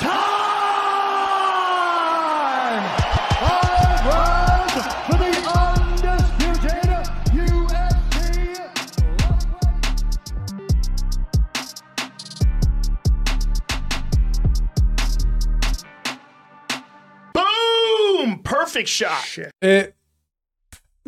time! Five rounds for the undisputed UFC Boom! Perfect shot. Et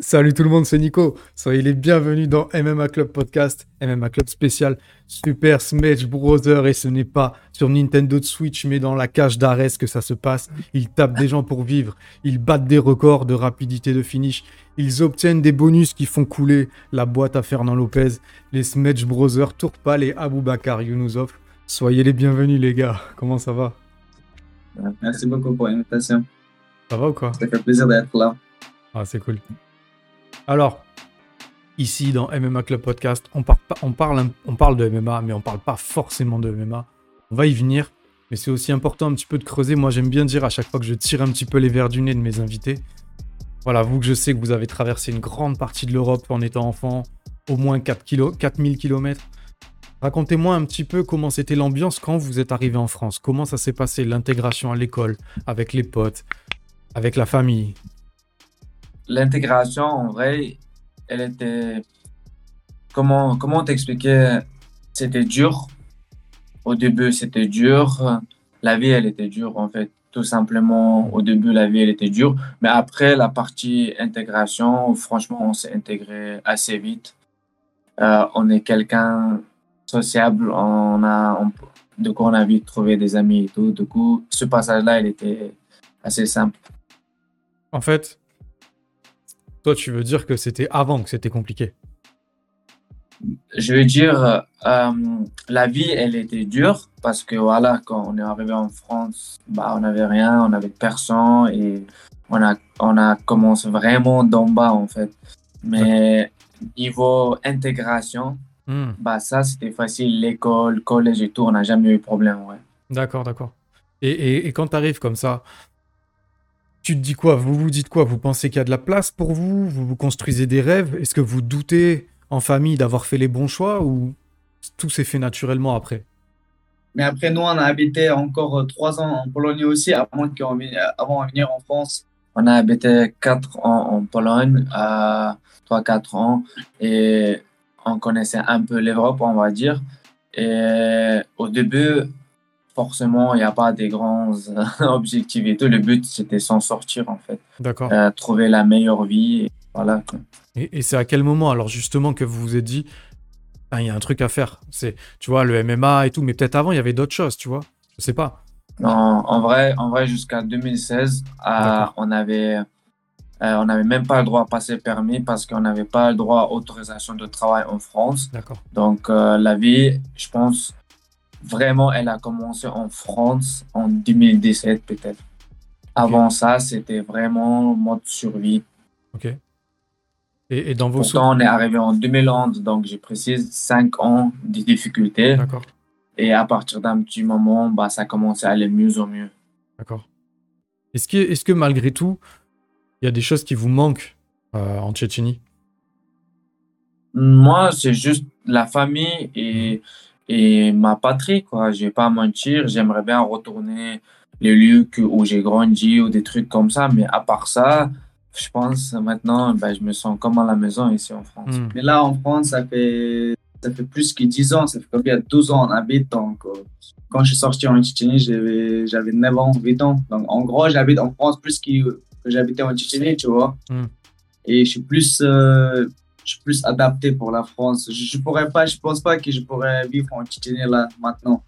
salut tout le monde, c'est Nico. Soyez les bienvenus dans MMA Club Podcast, MMA Club spécial Super Smash Brother. Et ce n'est pas sur Nintendo Switch, mais dans la cage d'Ares que ça se passe. Ils tapent des gens pour vivre. Ils battent des records de rapidité de finish. Ils obtiennent des bonus qui font couler la boîte à Fernand Lopez. Les Smash Brothers Tourpal et Aboubakar Younusov. Soyez les bienvenus, les gars. Comment ça va? Merci beaucoup pour l'invitation. Ça va ou quoi? Ça fait plaisir d'être là. Ah, c'est cool. Alors, ici dans MMA Club Podcast, on, parle, de MMA, mais on parle pas forcément de MMA. On va y venir, mais c'est aussi important un petit peu de creuser. Moi, j'aime bien dire à chaque fois que je tire un petit peu les verres du nez de mes invités. Voilà, vous que je sais que vous avez traversé une grande partie de l'Europe en étant enfant, au moins 4 kilo, 4000 km. Racontez-moi un petit peu comment c'était l'ambiance quand vous êtes arrivé en France. Comment ça s'est passé, l'intégration à l'école, avec les potes, avec la famille? L'intégration, en vrai, elle était. Comment, comment t'expliquer C'était dur. Au début, c'était dur. La vie, elle était dure, en fait. Tout simplement, au début, la vie, elle était dure. Mais après, la partie intégration, franchement, on s'est intégré assez vite. Euh, on est quelqu'un sociable. On a, on- du coup, on a vite trouvé des amis et tout. Du coup, ce passage-là, il était assez simple. En fait, toi, tu veux dire que c'était avant que c'était compliqué? je veux dire, euh, la vie, elle était dure parce que voilà, quand on est arrivé en France, bah, on n'avait rien, on n'avait personne et on a, on a commencé vraiment d'en bas en fait. Mais niveau intégration, Hmm, bah, ça c'était facile, l'école, collège et tout, on n'a jamais eu de problème. Ouais. D'accord, d'accord. Et, et- et quand tu arrives comme ça, tu te dis quoi? Vous vous dites quoi? Vous pensez qu'il y a de la place pour vous? Vous vous construisez des rêves? Est-ce que vous doutez en famille d'avoir fait les bons choix ou tout s'est fait naturellement après? Mais après, nous, on a habité encore euh, trois ans en Pologne aussi, avant vienne- avant de venir en France. On a habité 4 ans en Pologne, euh, 3-4 ans, et on connaissait un peu l'Europe, on va dire. Et au début, forcément, il n'y a pas des grands euh, objectifs et tout. Le but, c'était s'en sortir, en fait. D'accord. Euh, trouver la meilleure vie. et voilà. Et, et c'est à quel moment alors justement que vous vous êtes dit, Ah, il y a un truc à faire C'est, tu vois, le MMA et tout, mais peut-être avant il y avait d'autres choses, tu vois Je sais pas. Non, en vrai, en vrai jusqu'à 2016, euh, D'accord. on avait, euh, on n'avait même pas le droit à passer permis parce qu'on n'avait pas le droit à autorisation de travail en France. D'accord. Donc, la vie, je pense, vraiment, elle a commencé en France en 2017 peut-être. Avant ça, c'était vraiment mode survie. Ok. Et, et dans vos Pourtant, on est arrivé en 2011, donc je précise 5 ans de difficultés. D'accord. Et à partir d'un petit moment, bah, ça commençait à aller mieux en mieux. D'accord. Est-ce que, est-ce que malgré tout, il y a des choses qui vous manquent euh, en Tchétchénie? Moi, c'est juste la famille et, et ma patrie, quoi. Je vais pas mentir, j'aimerais bien retourner les lieux que- où j'ai grandi ou des trucs comme ça, mais à part ça, je pense maintenant, ben, je me sens comme à la maison ici en France. Hmm. Mais là, en France, ça fait, ça fait plus que 10 ans. Ça fait combien? 12 ans habite. Donc, euh, quand je suis sorti en Tchétchénie, j'avais j'avais 9 ans, 8 ans. Donc, en gros, j'habite en France plus que, que j'habitais en Tchétchénie, tu vois. Hmm. Et je suis plus, euh, je suis plus adapté pour la France. Je, je pourrais pas, je pense pas que je pourrais vivre en Tchétchénie là, maintenant.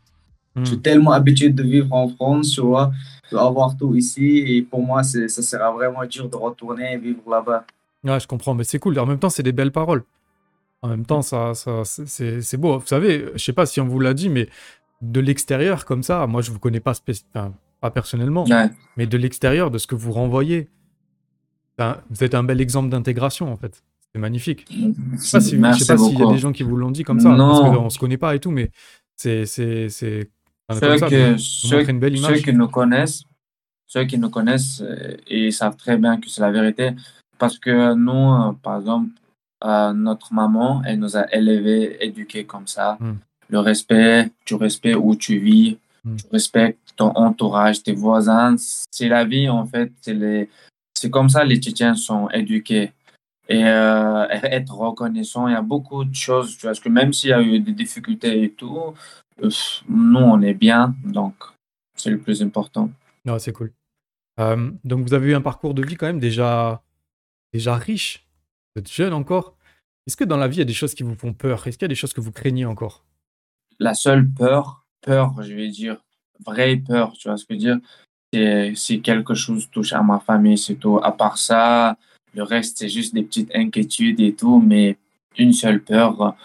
Hmm. Je suis tellement habitué de vivre en France, tu vois, d'avoir tout ici. Et pour moi, ça sera vraiment dur de retourner et vivre là-bas. Ouais, je comprends, mais c'est cool. En même temps, c'est des belles paroles. En même temps, ça, ça, c'est- beau. Vous savez, je sais pas si on vous l'a dit, mais de l'extérieur, comme ça, moi, je vous connais pas, enfin, pas personnellement, Ouais. mais de l'extérieur, de ce que vous renvoyez, ben, vous êtes un bel exemple d'intégration, en fait. C'est magnifique. Je sais pas si- s'il y a des gens qui vous l'ont dit comme ça, parce Non. qu'on se connaît pas et tout, mais c'est c'est c'est enfin, Ceux, que, ceux, montrez une belle ceux image. qui nous connaissent, ceux qui nous connaissent, euh, ils savent très bien que c'est la vérité. Parce que nous, euh, par exemple, euh, notre maman, elle nous a élevés, éduqués comme ça. Hmm. le respect, tu respectes où tu vis, Mm. tu respectes ton entourage, tes voisins. C'est la vie, en fait. C'est les... c'est comme ça les Tchétchènes sont éduqués. Et euh, être reconnaissant, il y a beaucoup de choses. Tu vois, parce que même s'il y a eu des difficultés et tout, nous, on est bien. Donc, c'est le plus important. Non, c'est cool. Euh, donc, vous avez eu un parcours de vie quand même déjà, déjà riche. Vous êtes jeune encore. Est-ce que dans la vie, il y a des choses qui vous font peur? Est-ce qu'il y a des choses que vous craignez encore? La seule peur, peur, je vais dire, vraie peur, tu vois ce que je veux dire, c'est si quelque chose touche à ma famille, c'est tout. À part ça, le reste, c'est juste des petites inquiétudes et tout, mais une seule peur,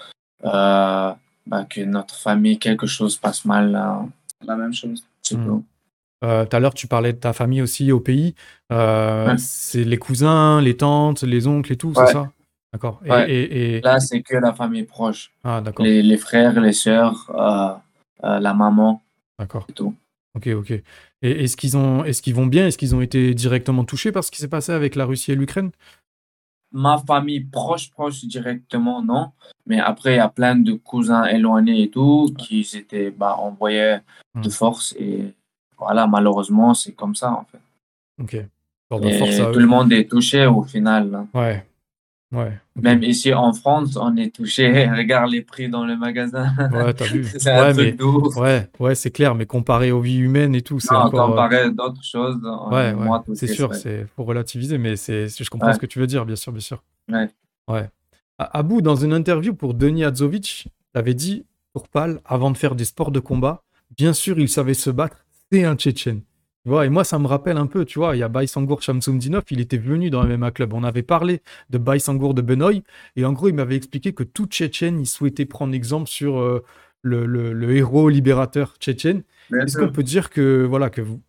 euh, bah, que notre famille, quelque chose passe mal, là, La même chose. Mm. tout. Euh, Tout à l'heure, tu parlais de ta famille aussi au pays. Euh, Ouais. C'est les cousins, les tantes, les oncles et tout, c'est ça? D'accord. Et, Ouais. et- et- Là, c'est que la famille proche. Ah, d'accord. Les, les frères, les sœurs, euh, euh, la maman, D'accord. tout. Ok, ok. Et est-ce qu'ils ont, est-ce qu'ils vont bien? Est-ce qu'ils ont été directement touchés par ce qui s'est passé avec la Russie et l'Ukraine? Ma famille proche, proche directement, non. Mais après, il y a plein de cousins éloignés et tout qui étaient bah, envoyés de Mm. force. Et voilà, malheureusement, c'est comme ça, en fait. Ok. Bon, bah, Et eux. tout le monde est touché au final. hein. Ouais. Ouais. Même ici en France, on est touché. Regarde les prix dans le magasin. Ouais, t'as vu. c'est Ouais, mais ouais, ouais, c'est clair. Mais comparé aux vies humaines et tout, c'est encore. euh, comparé à d'autres choses, Ouais, ouais, c'est sûr, c'est faut relativiser, mais c'est, je comprends ce que tu veux dire, bien sûr, bien sûr. Ouais. Ouais. Dans une interview pour Denis Adzovic, t'avais dit pour Pal, avant de faire des sports de combat, bien sûr, il savait se battre, c'est un Tchétchène. Tu vois, et moi, ça me rappelle un peu, tu vois, il y a Baïsangour Shamsumdinov, il était venu dans le MMA Club. On avait parlé de Baïsangour de Benoï, et en gros, il m'avait expliqué que tout Tchétchène, il souhaitait prendre exemple sur euh, le, le- le héros libérateur tchétchène. Est-ce qu'on peut dire que, voilà, que vous,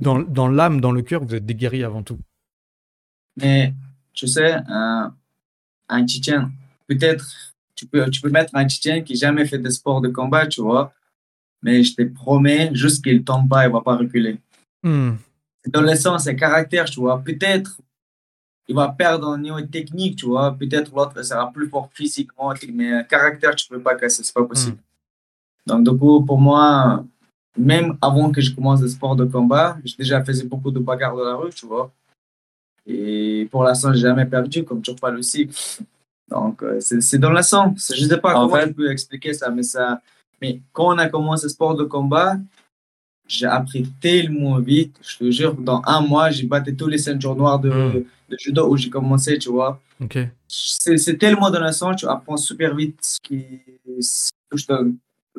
dans, dans l'âme, dans le cœur, vous êtes des guerriers avant tout? Mais tu sais, un, un Tchétchène, peut-être, tu peux, tu peux mettre un Tchétchène qui n'a jamais fait de sport de combat, tu vois, mais je te promets, juste qu'il ne tombe pas, il ne va pas reculer. Hmm, Dans le sens, c'est caractère, tu vois. Peut-être, il va perdre au niveau technique, tu vois. Peut-être l'autre sera plus fort physiquement, mais caractère, tu ne peux pas casser, c'est pas possible. Donc, du coup, pour moi, même avant que je commence le sport de combat, j'ai déjà fait beaucoup de bagarres dans la rue, tu vois. Et pour l'instant, j'ai jamais perdu, comme tu parles aussi. Donc, euh, c'est dans le sang. Je ne sais pas En comment fait- je peux expliquer ça, mais ça. Mais quand on a commencé le sport de combat, j'ai appris tellement vite. Je te jure, dans un mois, j'ai battu tous les ceintures noires de, Mm. de judo où j'ai commencé, tu vois. Ok. C'est tellement dans le sang, tu apprends super vite ce qui te-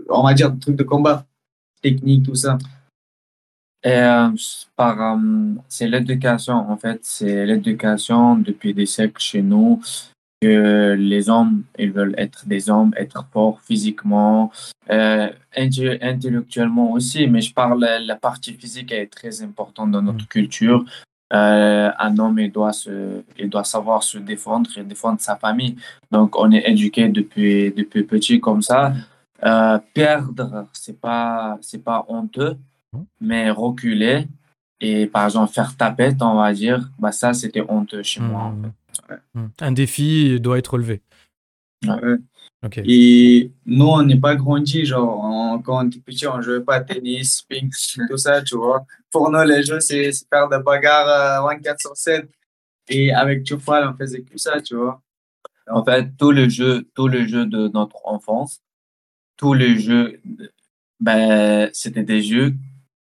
on va dire, des trucs de combat, technique, tout ça. Et euh, par, euh, c'est l'éducation, en fait, c'est l'éducation depuis des siècles chez nous, que les hommes, ils veulent être des hommes, être forts physiquement, euh, intellectuellement aussi, mais je parle, la partie physique est très importante dans notre culture. Euh, un homme, il doit, se, il doit savoir se défendre et défendre sa famille. Donc, on est éduqué depuis, depuis petit comme ça. Euh, perdre, c'est pas, c'est pas honteux mais reculer et par exemple faire tapette, on va dire, bah ça c'était honteux chez moi. en fait. Hmm. Un défi doit être relevé. Ouais. Et nous, on n'est pas grandi, genre, on- quand on était petit, on jouait pas à tennis, ping, tout ça, tu vois. Pour nous, les jeux, c'est c'est faire des bagarres euh, 24 sur 7. Et avec Tufal, on faisait que ça, tu vois. En fait, tous les jeux, tous les jeux de notre enfance, tous les jeux, ben, c'était des jeux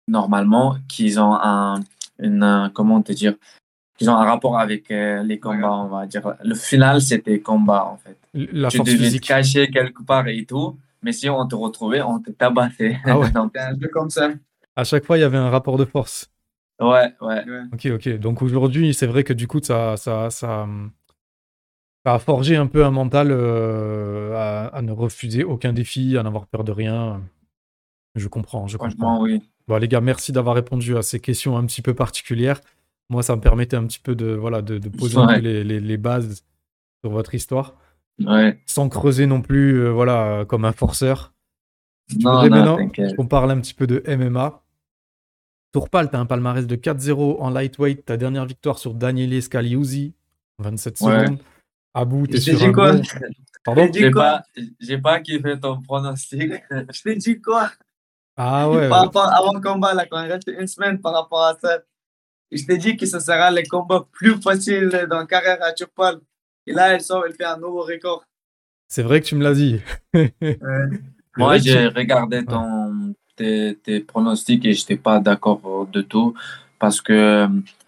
normalement qui ont un, une, un- comment te dire, qui ont un rapport avec euh, les combats, on va dire. Le final, c'était combat en fait. La tu devais physique. te cacher quelque part et tout, mais si on te retrouvait, on te tabassait. Ah ouais. Donc, un jeu comme ça. À chaque fois, il y avait un rapport de force. ouais, ouais. Ouais. Ok, ok. Donc aujourd'hui, c'est vrai que du coup, ça, ça, ça, ça a forgé un peu un mental euh, à, à ne refuser aucun défi, à n'avoir peur de rien. Je comprends, je comprends. Franchement, oui. Bon, les gars, merci d'avoir répondu à ces questions un petit peu particulières. Moi, ça me permettait un petit peu de, voilà, de, de poser Ouais. les, les- les bases sur votre histoire, Ouais. sans creuser non plus, euh, voilà, comme un forceur. Tu Non, voudrais non, maintenant qu'on parle un petit peu de MMA. Tourpal, tu as un palmarès de 4-0 en lightweight. Ta dernière victoire sur Daniele Scaliuzzi, 27 Ouais. secondes. Abou, tu es J'ai sur dit un quoi? bon... Pardon? J'ai pas, pas kiffé ton pronostic. Je t'ai dit quoi? Ah ouais. par rapport avant le combat, là, quand il reste une semaine par rapport à ça. Je t'ai dit que ce sera le combat plus facile dans la carrière à Turpal. Et là, elle sort, elle fait un nouveau record. C'est vrai que tu me l'as dit. Moi, j'ai tu- regardé ton, tes, tes pronostics et j'étais pas d'accord de tout parce que euh,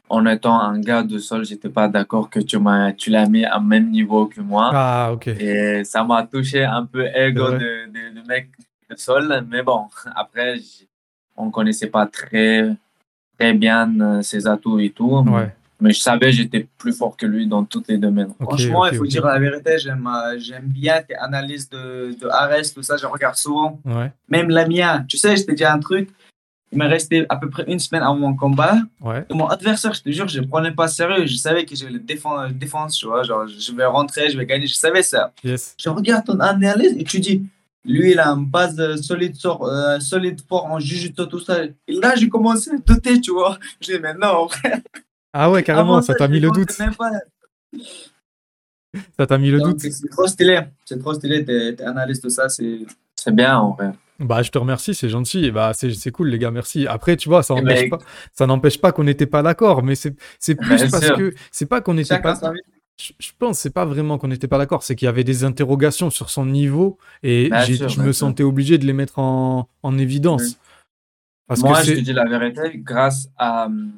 en étant un gars de sol, j'étais pas d'accord que tu m'as, tu l'as mis à même niveau que moi. Ah, ok. Et ça m'a touché un peu ego de, de, de mec de sol. Mais bon, après, on connaissait pas très, très bien euh, ses atouts et tout. Ouais. Mais je savais que j'étais plus fort que lui dans tous les domaines. Franchement, il faut dire la vérité, j'aime euh, j'aime bien tes analyses de, de Ares, tout ça, je regarde souvent. Ouais, Même la mienne. Tu sais, je t'ai dit un truc. Il m'est resté à peu près une semaine avant mon combat. ouais. Et mon adversaire, je te jure, je ne le prenais pas sérieux. Je savais que je le défends, défense, tu vois. Genre, je vais rentrer, je vais gagner. Je savais ça. Yes. Je regarde ton analyse et tu dis, lui, il a une base solide, euh, solide fort en jujutsu, tout ça. Et là, j'ai commencé à douter, tu vois. Je dis, mais non, frère. Ah ouais, carrément, Avant ça t'a mis le doute. même pas. Ça t'a mis le Donc, doute. C'est trop stylé. C'est trop stylé, tes, analyses, tout ça. C'est bien en vrai. Bah, je te remercie, c'est gentil. Et bah, c'est cool, les gars, merci. Après, tu vois, ça Eh n'empêche ben, pas, ça n'empêche pas qu'on n'était pas d'accord, mais c'est plus parce sûr. que c'est pas qu'on n'était pas. vie. Je pense c'est pas vraiment qu'on n'était pas d'accord, c'est qu'il y avait des interrogations sur son niveau et Bien j'ai- sûr, je me sûr. sentais obligé de les mettre en, en évidence. Parce Moi, que je te dis la vérité, grâce à. hum,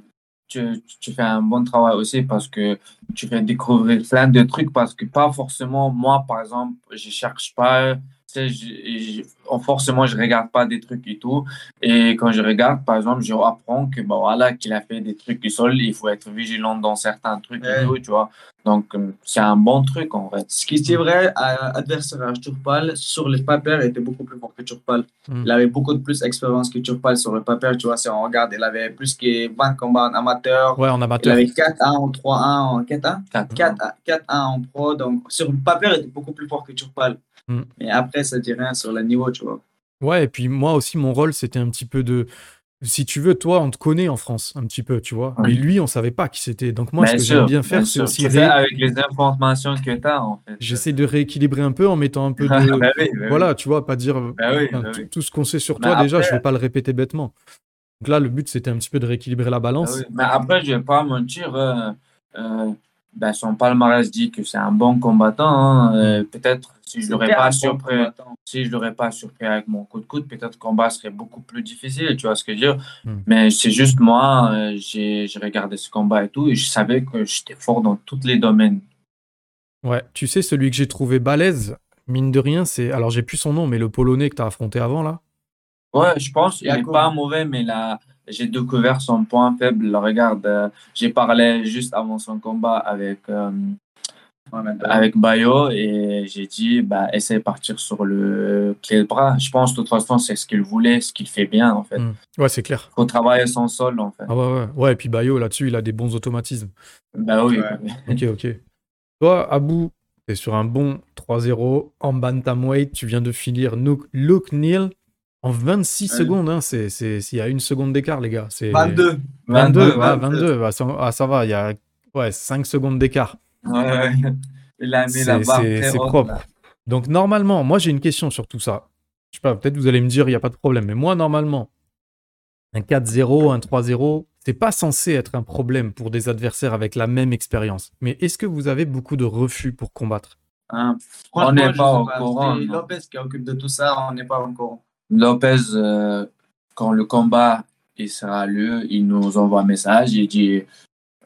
Tu, tu fais un bon travail aussi parce que tu fais découvrir plein de trucs parce que pas forcément, moi, par exemple, je cherche pas. Tu sais, je- je- forcément, je regarde pas des trucs et tout. Et quand je regarde, par exemple, je apprends que, bah, voilà, qu'il a fait des trucs du sol, il faut être vigilant dans certains trucs Ouais. et tout, tu vois. Donc, hum, c'est un bon truc, en fait. Ce qui est vrai, à adversaire à Turpal, sur les papers, il était beaucoup plus fort que Turpal. Hmm. Il avait beaucoup de plus d'expérience que Turpal sur le papier. Tu vois, si on regarde, il avait plus que 20 combats en amateur. Ouais, en Il amateur. avait 4-1 en 3-1 en 4-1. Quatre. 4-1 en pro. Donc, sur le papier, il était beaucoup plus fort que Turpal. Hmm. Mais après, ça dit rien sur le niveau, tu vois. Ouais, et puis moi aussi, mon rôle, c'était un petit peu de. Si tu veux, toi, on te connaît en France, un petit peu, tu vois. Mais lui, on savait pas qui c'était. Donc moi, Bien ce que j'aime bien faire, c'est aussi. Ré- avec les informations que tu as, en fait. J'essaie de rééquilibrer un peu en mettant un peu de. Bah oui, bah oui. Voilà, tu vois, pas dire. Bah oui, enfin, tout, ce qu'on sait sur toi, déjà, je vais pas le répéter bêtement. Donc là, le but, c'était un petit peu de rééquilibrer la balance. Mais après, je vais pas mentir, euh, euh, ben, son palmarès dit que c'est un bon combattant. hein. Euh, peut-être si je l'aurais pas bon surpris, si je l'aurais pas surpris avec mon coup de coude, peut-être le combat serait beaucoup plus difficile, tu vois ce que je veux dire. Hmm. Mais c'est juste moi, euh, j'ai j'ai regardé ce combat et tout, et je savais que j'étais fort dans tous les domaines. Ouais, tu sais, celui que j'ai trouvé balèze, mine de rien, c'est. Alors, j'ai plus son nom, mais le polonais que tu as affronté avant, là. Ouais, je pense qu'il n'est pas mauvais, mais là, j'ai découvert son point faible. Regarde, euh, j'ai parlé juste avant son combat avec, euh, avec Bayo et j'ai dit, bah, essaie de partir sur le clé de bras. Je pense, de toute façon, c'est ce qu'il voulait, ce qu'il fait bien, en fait. Hmm. Ouais, c'est clair. faut travailler son sol, en fait. Ah ouais, ouais. Ouais, et puis Bayo, là-dessus, il a des bons automatismes. Bah oui. Ouais. Ok, ok. Toi, Abou, t'es sur un bon 3-0 en bantamweight. Tu viens de finir Luke Neal en 26 Ouais. secondes. Hein. C'est, c'est, il y a une seconde d'écart, les gars. C'est 22. 22, 22, ouais, 22. 22. Ah, ça, ah, ça va, il y a ouais, 5 secondes d'écart. Ouais, ouais. Il a mis C'est, la c'est- propre. là. Donc, normalement, moi, j'ai une question sur tout ça. Je sais pas, peut-être vous allez me dire, il n'y a pas de problème. Mais moi, normalement, un 4-0, un 3-0, c'est pas censé être un problème pour des adversaires avec la même expérience. Mais est-ce que vous avez beaucoup de refus pour combattre? Hein. On n'est pas au courant. Lopez qui occupe de tout ça, on n'est pas au courant. Lopez, euh, quand le combat il sera lieu, il nous envoie un message, il dit,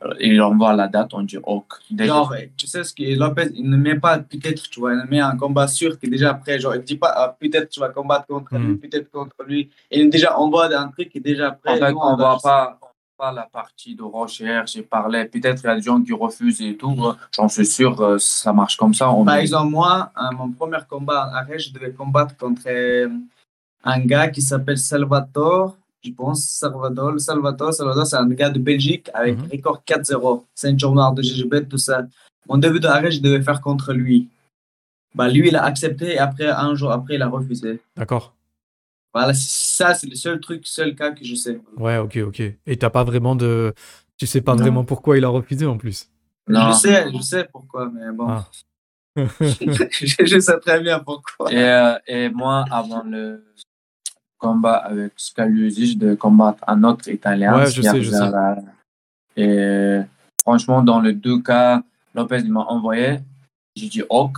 euh, il envoie la date, on dit ok. Déjà, Genre, tu sais ce que Lopez, il ne met pas peut-être, tu vois, il met un combat sûr qui est déjà prêt. Genre, il dit pas ah, peut-être tu vas combattre contre lui, peut-être contre lui. Il déjà envoie un truc qui est déjà prêt. en fait, Nous, on doit voit pas, pas la partie de recherche et parler. Peut-être il y a des gens qui refusent et tout. hein. J'en suis sûr, euh, ça marche comme ça. On Par met- exemple, moi, mon premier combat en arrêt, je devais combattre contre euh, un gars qui s'appelle Salvatore. Je pense Salvador. Salvatore, Salvador, c'est un gars de Belgique avec Mhm. record 4-0, ceinture noire de GGB, tout ça. Mon début d'arrêt, je devais faire contre lui. Bah, lui, il a accepté et après, un jour après, il a refusé. D'accord Voilà, ça, c'est le seul truc, seul cas que je sais. Ouais, ok, ok. Et t'as pas vraiment de. Tu sais pas Non. vraiment pourquoi il a refusé en plus? Non. Je sais, je sais pourquoi, mais bon. Ah. je, je sais très bien pourquoi. Et, euh, et moi, avant le combat avec Scaliusi, de combattre un autre Italien. Ouais, je sais, je sais. Schiavara. Et franchement, dans les deux cas, Lopez m'a envoyé. J'ai dit OK.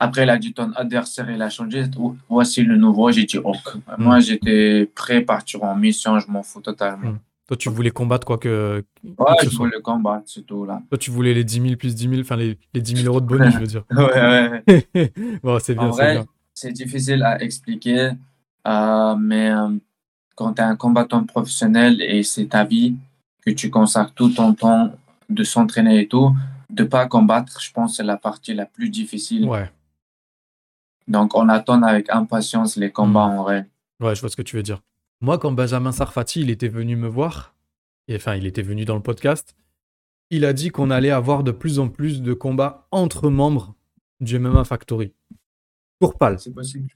Après, il a dit ton adversaire, il a changé. Voici le nouveau. J'ai dit OK. Hmm. Moi, j'étais prêt à partir en mission. Je m'en fous totalement. Hmm. Toi, tu voulais combattre quoi que. Ouais, je soit. voulais combattre, c'est tout là. Toi, tu voulais les 10 000 plus 10 000, enfin les, les 10 000 euros de bonus, je veux dire. Ouais, ouais. bon, c'est bien, En c'est vrai, bien. c'est difficile à expliquer, euh, mais euh, quand tu es un combattant professionnel et c'est ta vie, que tu consacres tout ton temps de s'entraîner et tout, de pas combattre, je pense que c'est la partie la plus difficile. Ouais, Donc on attend avec impatience les combats Mm. en vrai. ouais, je vois ce que tu veux dire. Moi, quand Benjamin Sarfati, il était venu me voir, et enfin, il était venu dans le podcast, il a dit qu'on allait avoir de plus en plus de combats entre membres du MMA Factory. Pour Pal. C'est possible.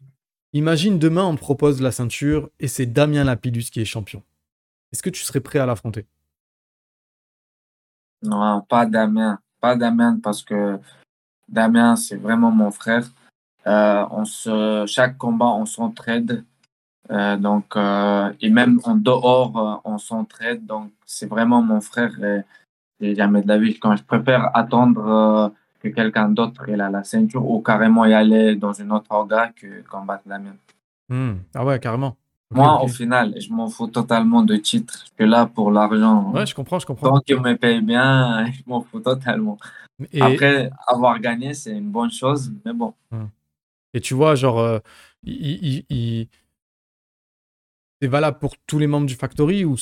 Imagine demain, on propose la ceinture et c'est Damien Lapidus qui est champion. Est-ce que tu serais prêt à l'affronter? Non, pas Damien. Pas Damien parce que Damien, c'est vraiment mon frère. Euh, on chaque combat, on s'entraide. Euh, donc, euh, et même en dehors, on s'entraide. Donc, c'est vraiment mon frère. Et, et de la quand je préfère attendre que quelqu'un d'autre ait la, la ceinture ou carrément y aller dans une autre orga que combattre Damien. Hmm. Ah ouais, carrément. Moi, au final, je m'en fous totalement de titre. Je suis là pour l'argent. Ouais, je comprends, je comprends. Tant qu'ils me payent bien, je m'en fous totalement. Et, Après, avoir gagné, c'est une bonne chose, mais bon. et tu vois, genre, euh, il- il- il- c'est valable pour tous les membres du Factory ou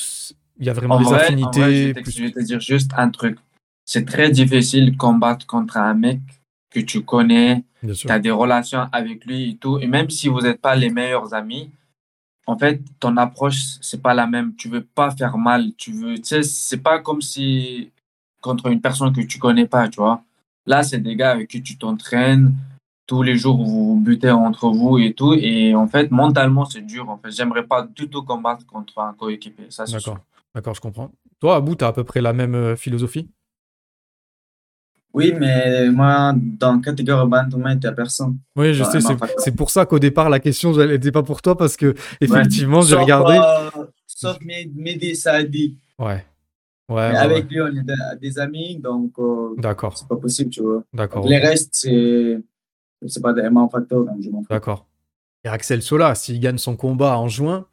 il y a vraiment En des vrai, en vrai, je, affinités vais te- plus- je vais te dire juste un truc. C'est très difficile de combattre contre un mec que tu connais, tu as des relations avec lui et tout. Et même si vous n'êtes pas les meilleurs amis, en fait, ton approche, c'est pas la même. Tu veux pas faire mal. Tu veux, tu sais, c'est pas comme si contre une personne que tu connais pas, tu vois. Là, c'est des gars avec qui tu t'entraînes. Tous les jours, vous vous butez entre vous et tout. Et en fait, mentalement, c'est dur. En fait, j'aimerais pas du tout combattre contre un coéquipier. Ça, c'est sûr. D'accord, d'accord, je comprends. Toi, Abou, t'as à peu près la même euh, philosophie? Oui, mais moi, dans la catégorie bantamweight, il n'y a personne. Oui, je sais, c'est, pour ça qu'au départ, la question, n'était pas pour toi parce que, effectivement, j'ai regardé. euh, sauf Mehdi Saadi. Ouais. Ouais, Mais ouais, avec lui, on est des, des amis, donc euh, D'accord, c'est pas possible, tu vois. d'accord. Les restes, c'est c'est pas des MMA facteurs, donc je m'en fous. D'accord. Et Axel Sola, s'il gagne son combat en juin,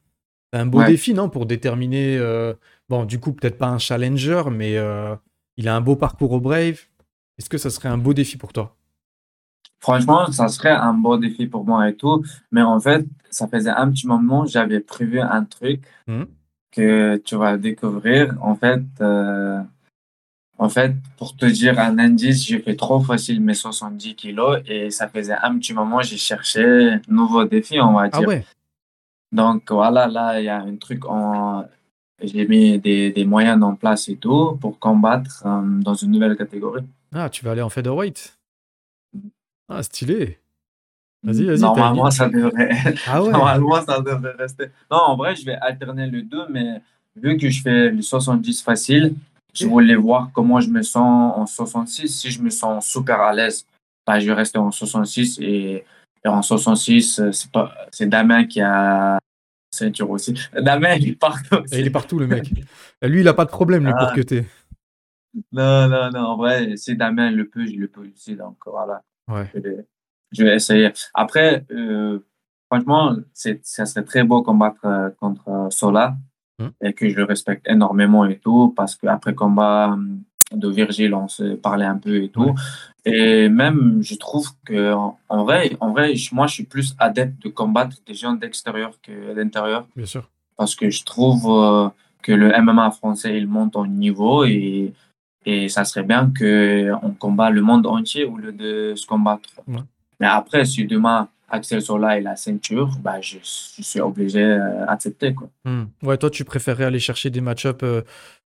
c'est un beau défi, non Pour déterminer. euh, Bon, du coup, peut-être pas un challenger, mais il a un beau parcours au Brave. Est-ce que ça serait un beau défi pour toi? Franchement, ça serait un beau défi pour moi et tout. Mais en fait, ça faisait un petit moment, j'avais prévu un truc Mhm. que tu vas découvrir. En fait, euh, en fait, pour te dire un indice, j'ai fait trop facile mes 70 kilos et ça faisait un petit moment, j'ai cherché un nouveau défi, on va Ah dire. ouais Donc voilà, là, il y a un truc en... J'ai mis des, des moyens en place et tout pour combattre euh, dans une nouvelle catégorie. Ah, tu vas aller en featherweight? Ah, stylé Vas-y, vas-y. Normalement, ça devrait... Ah ouais Normalement, ça devrait rester. Non, en vrai, je vais alterner les deux, mais vu que je fais le 70 facile, je voulais voir comment je me sens en 66. Si je me sens super à l'aise, bah, je vais rester en 66 et, et en 66, euh, c'est pas, c'est Damien qui a ceinture aussi. Damien, il part Et aussi. Il est partout, le mec. Lui, il a pas de problème, pour Ah. que t'es. Non, non, non, en vrai, si Damien le peut, je le peux aussi. Donc voilà. Ouais. je vais, je vais essayer. Après, euh, franchement, ça serait très beau combattre euh, contre euh, Sola Hmm. et que je le respecte énormément et tout parce qu'après combat hum, de Virgile, on se parlait un peu et tout. Et même, je trouve que en, vrai, en vrai, moi, je suis plus adepte de combattre des gens d'extérieur que d'intérieur Bien sûr. parce que je trouve euh, que le MMA français il monte en niveau et, et ça serait bien qu'on combat le monde entier au lieu de se combattre. Ouais. Mais après, si demain Axel Sola et la ceinture, bah, je, je suis obligé d'accepter. quoi. Hmm. Ouais, toi, tu préférerais aller chercher des match-up euh,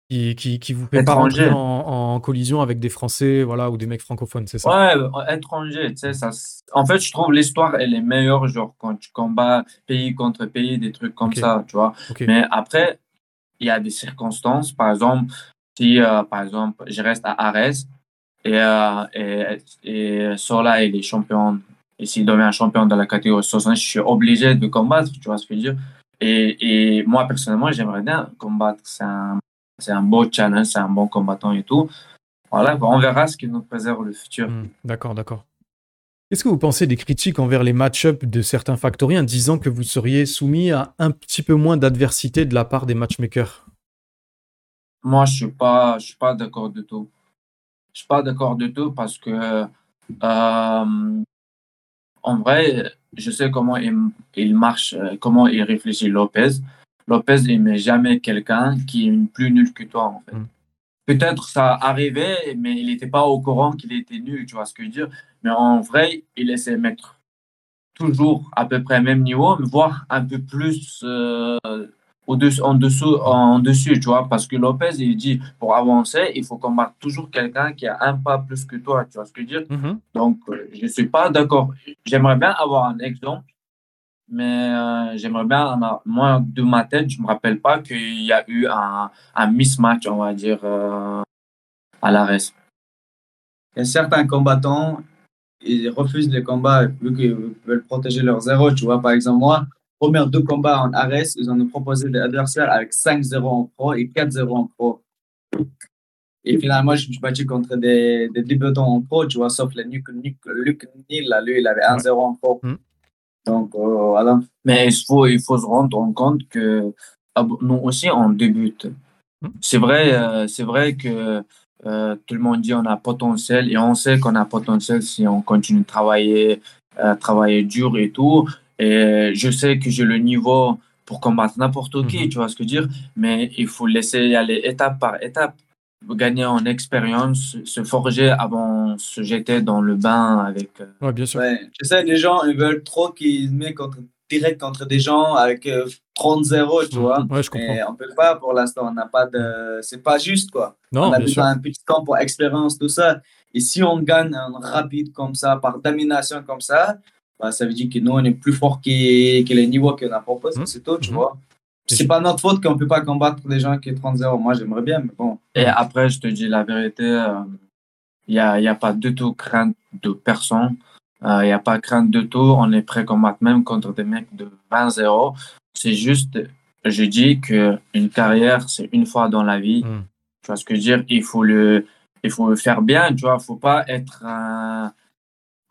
qui, qui, qui vous fait pas rentrer en, en collision avec des Français voilà, ou des mecs francophones, c'est ça? Ouais, euh, étranger, tu sais, ça. En fait, je trouve l'histoire, elle est meilleure, genre quand tu combats pays contre pays, des trucs comme ça, tu vois. Mais après, il y a des circonstances. Par exemple, si, euh, par exemple, je reste à Arès Et, euh, et, et Sorla, il est champion. Et s'il devient champion de la catégorie 60, je suis obligé de combattre, tu vois ce que je veux dire? Et, et moi, personnellement, j'aimerais bien combattre. C'est un, un beau challenge, c'est un bon combattant et tout. Voilà, on verra ce qui nous préserve le futur. Hmm, d'accord, d'accord. Qu'est-ce que vous pensez des critiques envers les match-ups de certains factoriens disant que vous seriez soumis à un petit peu moins d'adversité de la part des matchmakers? Moi, je suis pas, je suis pas d'accord du tout. Je suis pas d'accord du tout parce que, euh, en vrai, je sais comment il, il marche, euh, comment il réfléchit Lopez. Lopez, il met jamais quelqu'un qui est plus nul que toi, en fait. Mm. Peut-être ça arrivait, mais il n'était pas au courant qu'il était nul, tu vois ce que je veux dire. Mais en vrai, il essaie de mettre toujours à peu près même niveau, voire un peu plus euh, au-dessus, en, dessous, en dessus, tu vois. Parce que Lopez, il dit, pour avancer, il faut combattre toujours quelqu'un qui a un pas plus que toi, tu vois ce que je veux dire? Mhm. Donc, euh, je ne suis pas d'accord. J'aimerais bien avoir un exemple, mais euh, j'aimerais bien, moi, de ma tête, je ne me rappelle pas qu'il y a eu un, un mismatch, on va dire, euh, à l'arrêt. Et certains combattants, ils refusent les combats vu qu'ils veulent protéger leur zéro. Tu vois, par exemple, moi, premiers deux combats en Ares, ils ont proposé des adversaires avec 5-0 en pro et 4-0 en pro. Et finalement, je me suis battu contre des, des débutants en pro, tu vois, sauf le Luc, Luc, Neal, là, lui, il avait 1-0 en pro. Mm. Donc, euh, voilà. Mais il faut, il faut se rendre compte que ah nous aussi, on débute. Hmm. C'est vrai, euh, c'est vrai que euh, tout le monde dit on a potentiel et on sait qu'on a potentiel si on continue de travailler, euh, travailler dur et tout. Et je sais que j'ai le niveau pour combattre n'importe qui, Mhm. tu vois ce que je veux dire, mais il faut laisser aller étape par étape, gagner en expérience, se forger avant de se jeter dans le bain avec. euh, Ouais, bien sûr. Ouais, tu sais, les gens, ils veulent trop qu'ils se mettent contre, direct contre des gens avec euh, 30-0, tu vois. Ouais, je comprends. Mais on peut pas pour l'instant, on n'a pas de. C'est pas juste, quoi. Non, on a besoin d'un petit temps pour expérience, tout ça. Et si on gagne en rapide comme ça, par domination comme ça, bah, ça veut dire que nous, on est plus fort que, que les niveaux qu'on a proposés, c'est tout, tu Mhm. vois. C'est pas notre faute qu'on peut pas combattre des gens qui sont 30-0. Moi, j'aimerais bien, mais bon. Et après, je te dis la vérité, il n'y a, y a pas du tout crainte de personne. Il n'y a pas crainte de tout. On est prêt à combattre même contre des mecs de 20-0. C'est juste, je dis qu'une carrière, c'est une fois dans la vie. Mm. Tu vois ce que je veux dire? Il faut le, il faut le faire bien, tu vois. Il ne faut pas être un-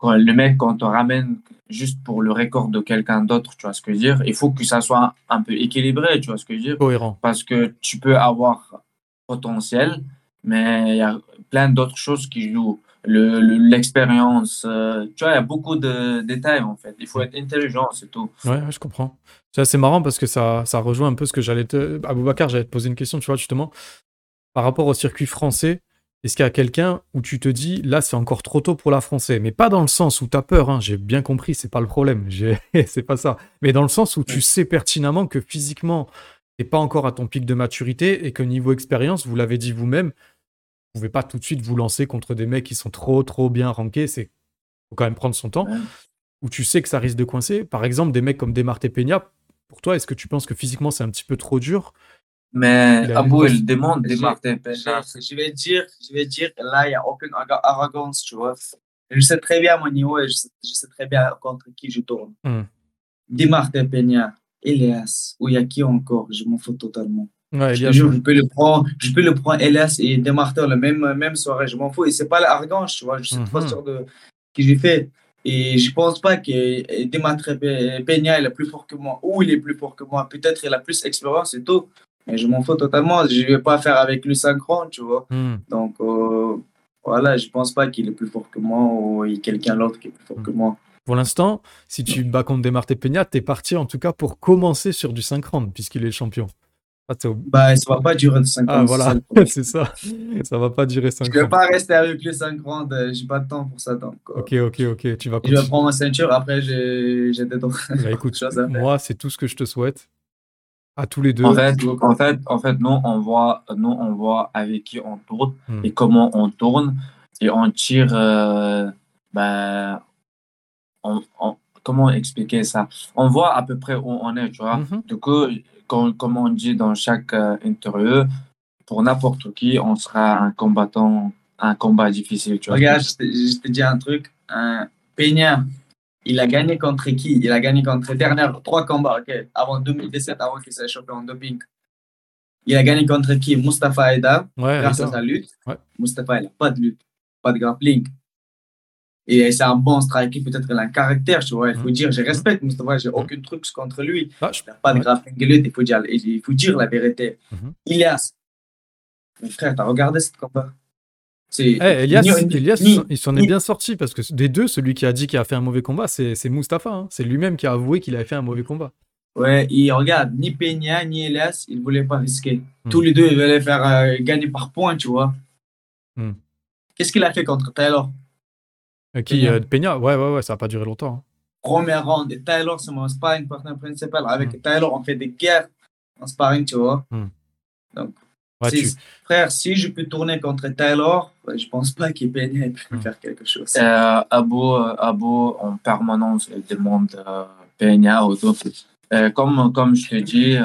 le mec, quand on ramène juste pour le record de quelqu'un d'autre, tu vois ce que je veux dire? Il faut que ça soit un peu équilibré, tu vois ce que je veux dire? Cohérent. parce que tu peux avoir potentiel, mais il y a plein d'autres choses qui jouent. Le- le- L'expérience, euh, tu vois, il y a beaucoup de détails en fait. Il faut être intelligent, c'est tout. Ouais, ouais, je comprends. C'est assez marrant parce que ça, ça rejoint un peu ce que j'allais te. Aboubacar, j'allais te poser une question, tu vois, justement. Par rapport au circuit français, est-ce qu'il y a quelqu'un où tu te dis, là, c'est encore trop tôt pour la français Mais pas dans le sens où tu as peur, hein, j'ai bien compris, c'est pas le problème. c'est pas ça. Mais dans le sens où tu sais pertinemment que physiquement, t'es pas encore à ton pic de maturité et que niveau expérience, vous l'avez dit vous-même, vous pouvez pas tout de suite vous lancer contre des mecs qui sont trop, trop bien rankés. C'est faut quand même prendre son temps. Où tu sais que ça risque de coincer. Par exemple, des mecs comme Demarte Peña, pour toi, est-ce que tu penses que physiquement c'est un petit peu trop dur Mais Abou, il demande des Je- Martin Je, vais dire, je vais dire, là, il n'y a aucune arro- arrogance, tu vois. Je sais très bien mon niveau et je sais, je sais très bien contre qui je tourne. Hmm. Di Martin Peña, Elias, ou il y a qui encore, je m'en fous totalement. Ouais, Je, peux le prendre, je peux le prendre Elias et Di Martin la même, même soirée, je m'en fous. Et c'est pas l'arrogance, tu vois, je suis Mhm. trop sûr de ce que j'ai fait. Et je pense pas que Di Martin Peña il est plus fort que moi, ou il est plus fort que moi. Peut-être il a plus d'expérience et tout. Mais je m'en fous totalement. Je vais pas faire avec lui synchrone, tu vois. Hmm. Donc, euh, voilà, je pense pas qu'il est plus fort que moi ou il y a quelqu'un d'autre qui est plus fort que moi. Pour l'instant, si tu bats contre Demarte Peña, t'es parti en tout cas pour commencer sur du 5 rounds, puisqu'il est champion. Ah, Bah, ça va pas durer de 5 Ah, voilà, c'est ça ça. Va pas durer 5 Je vais rounds. pas rester avec lui 5 rounds. euh, J'ai pas de temps pour ça. Donc, euh, Ok, ok, ok. Tu vas Je vais prendre ma ceinture. Après, j'ai d'autres Bah, écoute, moi, c'est tout ce que je te souhaite. À tous les deux. En fait, en fait, en fait, nous, on voit, nous, on voit avec qui on tourne Hmm. et comment on tourne et on tire. euh, ben, on- on- comment expliquer ça? On voit à peu près où on est, tu vois? Mhm. Du coup, comme, comme on dit dans chaque euh, interview, pour n'importe qui, on sera un combattant un combat difficile. Tu vois? Regarde, je te, je te dis un truc. Un Peña, il a gagné contre qui? Il a gagné contre dernière trois combats, ok, avant 2017, avant qu'il s'est chopé en doping. Il a gagné contre qui? Mustafa Aida, Ouais, grâce à sa lutte. Ouais. Mustafa, il n'a pas de lutte, pas de grappling. Et c'est un bon striker, peut-être qu'il a un caractère, tu vois. Il faut Mhm. dire, je respecte Mustafa, j'ai aucun truc contre lui. Ah, je- Il n'a pas de grappling de lutte, il faut dire, il faut dire la vérité. Mhm. Ilias, mon frère, t'as regardé ce combat? C'est Eh, Elias, ni- Elias, ni- il s'en est bien sorti parce que des deux, celui qui a dit qu'il a fait un mauvais combat, c'est Mustapha. hein. C'est lui-même qui a avoué qu'il avait fait un mauvais combat. Ouais, et regarde, ni Peña ni Elias, ils ne voulaient pas risquer. Hmm. Tous les deux, ils voulaient faire euh, gagner par points, tu vois. Hmm. Qu'est-ce qu'il a fait contre Taylor? Euh, qui, Peña. euh, Peña, ouais, ouais, ouais, ça a pas duré longtemps. hein. Premier round, et Taylor, c'est mon sparring partner principal. Avec Hmm. Taylor, on fait des guerres en sparring, tu vois. Ouais, Si- tu- Frère, si je peux tourner contre Taylor, je pense pas qu'il Peña il peut Hmm. faire quelque chose. Euh, Abo, euh, Abo, en permanence, il demande euh, Peña ou d'autres. Euh, comme, comme je te dis,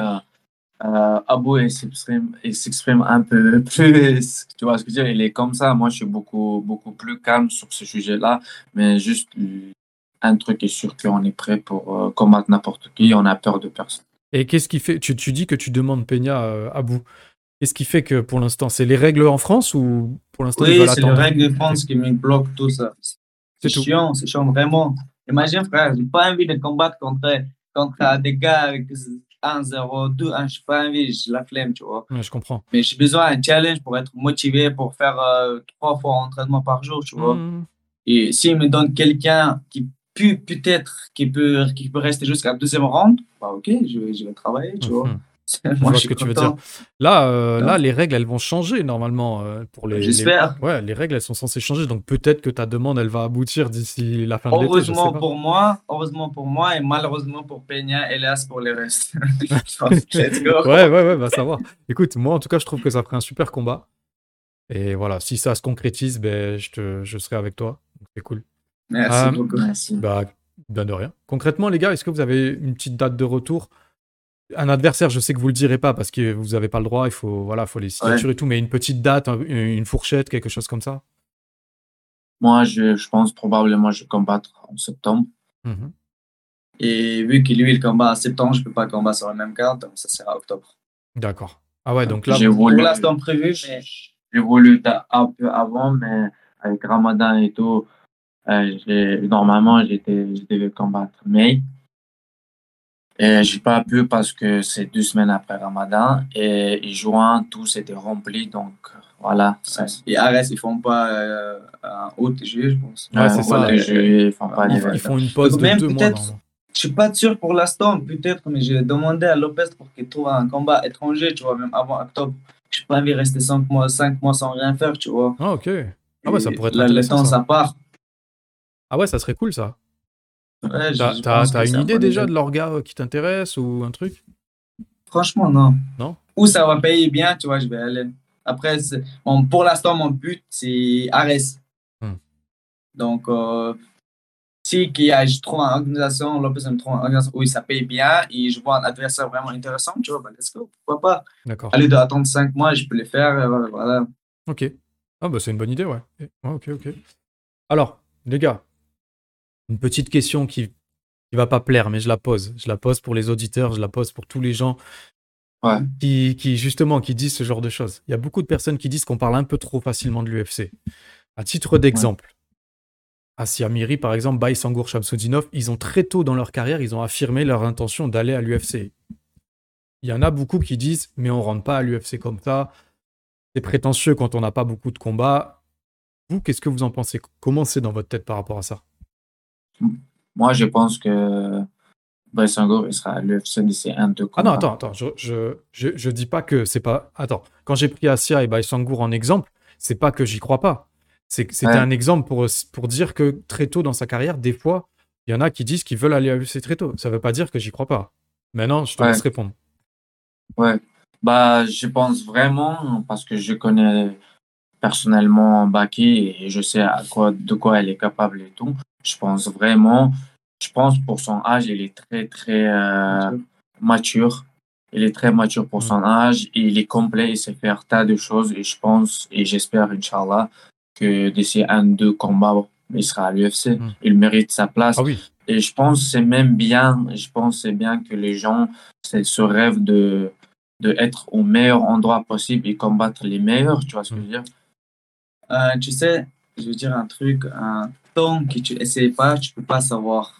euh, Abo, s'exprime, un peu plus. Tu vois ce que je veux dire? Il est comme ça. Moi, je suis beaucoup, beaucoup plus calme sur ce sujet-là. Mais juste un truc est sûr qu'on est prêt pour euh, combattre n'importe qui. On a peur de personne. Et qu'est-ce qui fait tu, tu dis que tu demandes Peña à bout. Qu'est-ce qui fait que pour l'instant, c'est les règles en France ou pour l'instant Oui, c'est le attendre règle de France qui me bloque tout ça. C'est chiant, c'est chiant vraiment. Imagine, frère, j'ai pas envie de combattre contre, contre des gars avec 1, 0, 2, 1, j'ai pas envie, j'ai la flemme, tu vois. Ouais, je comprends. Mais j'ai besoin d'un challenge pour être motivé, pour faire euh, trois fois entraînement par jour, tu vois. Mhm. Et s'il me donne quelqu'un qui peut peut-être, qui peut, qui peut rester jusqu'à la deuxième round, bah ok, je vais, je vais travailler, tu vois. Moi, vois je ce suis que tu veux content. Là, euh, Non. là, les règles, elles vont changer normalement euh, pour les. les- J'espère. Ouais, les règles, elles sont censées changer. Donc peut-être que ta demande, elle va aboutir d'ici la fin de l'été. je Heureusement pour moi, heureusement pour moi et malheureusement pour Peña, hélas pour les restes. Let's go. Ouais, ouais, ouais, va savoir. Écoute, moi, en tout cas, je trouve que ça ferait un super combat. Et voilà, si ça se concrétise, ben, je, te, je serai avec toi. C'est cool. Merci Ah, beaucoup. Merci. Bah, ben de rien. Concrètement, les gars, est-ce que vous avez une petite date de retour Un adversaire, je sais que vous le direz pas parce que vous n'avez pas le droit, il faut, voilà, faut les signatures et tout, mais une petite date, un- une fourchette, quelque chose comme ça? Moi, je, je pense probablement je vais combattre en septembre. Mhm. Et vu que lui, il combat en septembre, je peux pas combattre sur la même carte, donc ça sera octobre. D'accord. Ah ouais, donc là, J'ai Pour voulu, l'instant prévu, mais j'ai voulu un peu avant, mais avec Ramadan et tout, euh, normalement, j'étais, je devais combattre mai. Et j'ai pas pu parce que c'est deux semaines après Ramadan et, juin, tout s'était rempli. Donc voilà. ça, c'est- et Ares, ils font pas euh, un et juillet, je pense. Ouais, c'est ça. voilà, je- ils font pas Ils font- ils font une pause Donc de même deux mois. Je suis pas sûr pour l'instant, peut-être, mais j'ai demandé à Lopez pour qu'il trouve un combat étranger, tu vois, même avant octobre. Je pas envie de rester 5 mois, cinq mois sans rien faire, tu vois. Ah, ok. Ah ouais, ça pourrait être là, le temps, ça part. Ah ouais, ça serait cool ça. Ouais, T'as une idée déjà de l'orga euh, qui t'intéresse ou un truc? Franchement, non. Non? Ou ça va payer bien, tu vois, je vais aller. Après, bon, pour l'instant, mon but, c'est Ares. Hmm. Donc, euh, si qu'il y a, je trouve une organisation, Lopez me trouve une organisation où ça paye bien et je vois un adversaire vraiment intéressant, tu vois, bah, let's go, pourquoi pas? D'accord. Aller d'attendre 5 mois, je peux le faire, euh, voilà, voilà. Ok. Ah bah c'est une bonne idée, ouais. Ouais, ok, ok. Alors, les gars, une petite question qui qui va pas plaire, mais je la pose. Je la pose pour les auditeurs, je la pose pour tous les gens Ouais. qui, qui justement qui disent ce genre de choses. Il y a beaucoup de personnes qui disent qu'on parle un peu trop facilement de l'UFC. À titre d'exemple, Asia Miri, par exemple, Baï Sangour Shamsudinov, ils ont très tôt dans leur carrière, ils ont affirmé leur intention d'aller à l'UFC. Il y en a beaucoup qui disent, mais on rentre pas à l'UFC comme ça. C'est prétentieux quand on n'a pas beaucoup de combats. Vous, qu'est-ce que vous en pensez? Comment c'est dans votre tête par rapport à ça? Moi, je pense que Sangour, il sera à l'UFC d'ici un, deux Ah non, combats. attends, attends, je, je, je, je dis pas que c'est pas. Attends, quand j'ai pris Asia et Baïsangour en exemple, c'est pas que j'y crois pas. C'était Ouais. un exemple pour, pour dire que très tôt dans sa carrière, des fois, il y en a qui disent qu'ils veulent aller à l'UFC très tôt. Ça veut pas dire que j'y crois pas. Maintenant, je te Ouais. laisse répondre. Ouais, bah, je pense vraiment, parce que je connais personnellement Baki et je sais à quoi, de quoi elle est capable et tout. Je pense vraiment, je pense pour son âge, il est très, très euh, mature. Il est très mature pour Mm. son âge et il est complet, il sait faire tas de choses et je pense et j'espère, Inch'Allah, que d'ici un, deux combats, il sera à l'UFC. Mm. Il mérite sa place. Ah oui. Et je pense c'est même bien, je pense que c'est bien que les gens c'est ce rêve de, de être au meilleur endroit possible et combattre les meilleurs, tu vois ce que je veux dire? Euh, tu sais, je veux dire un truc, que tu essayes pas, tu peux pas savoir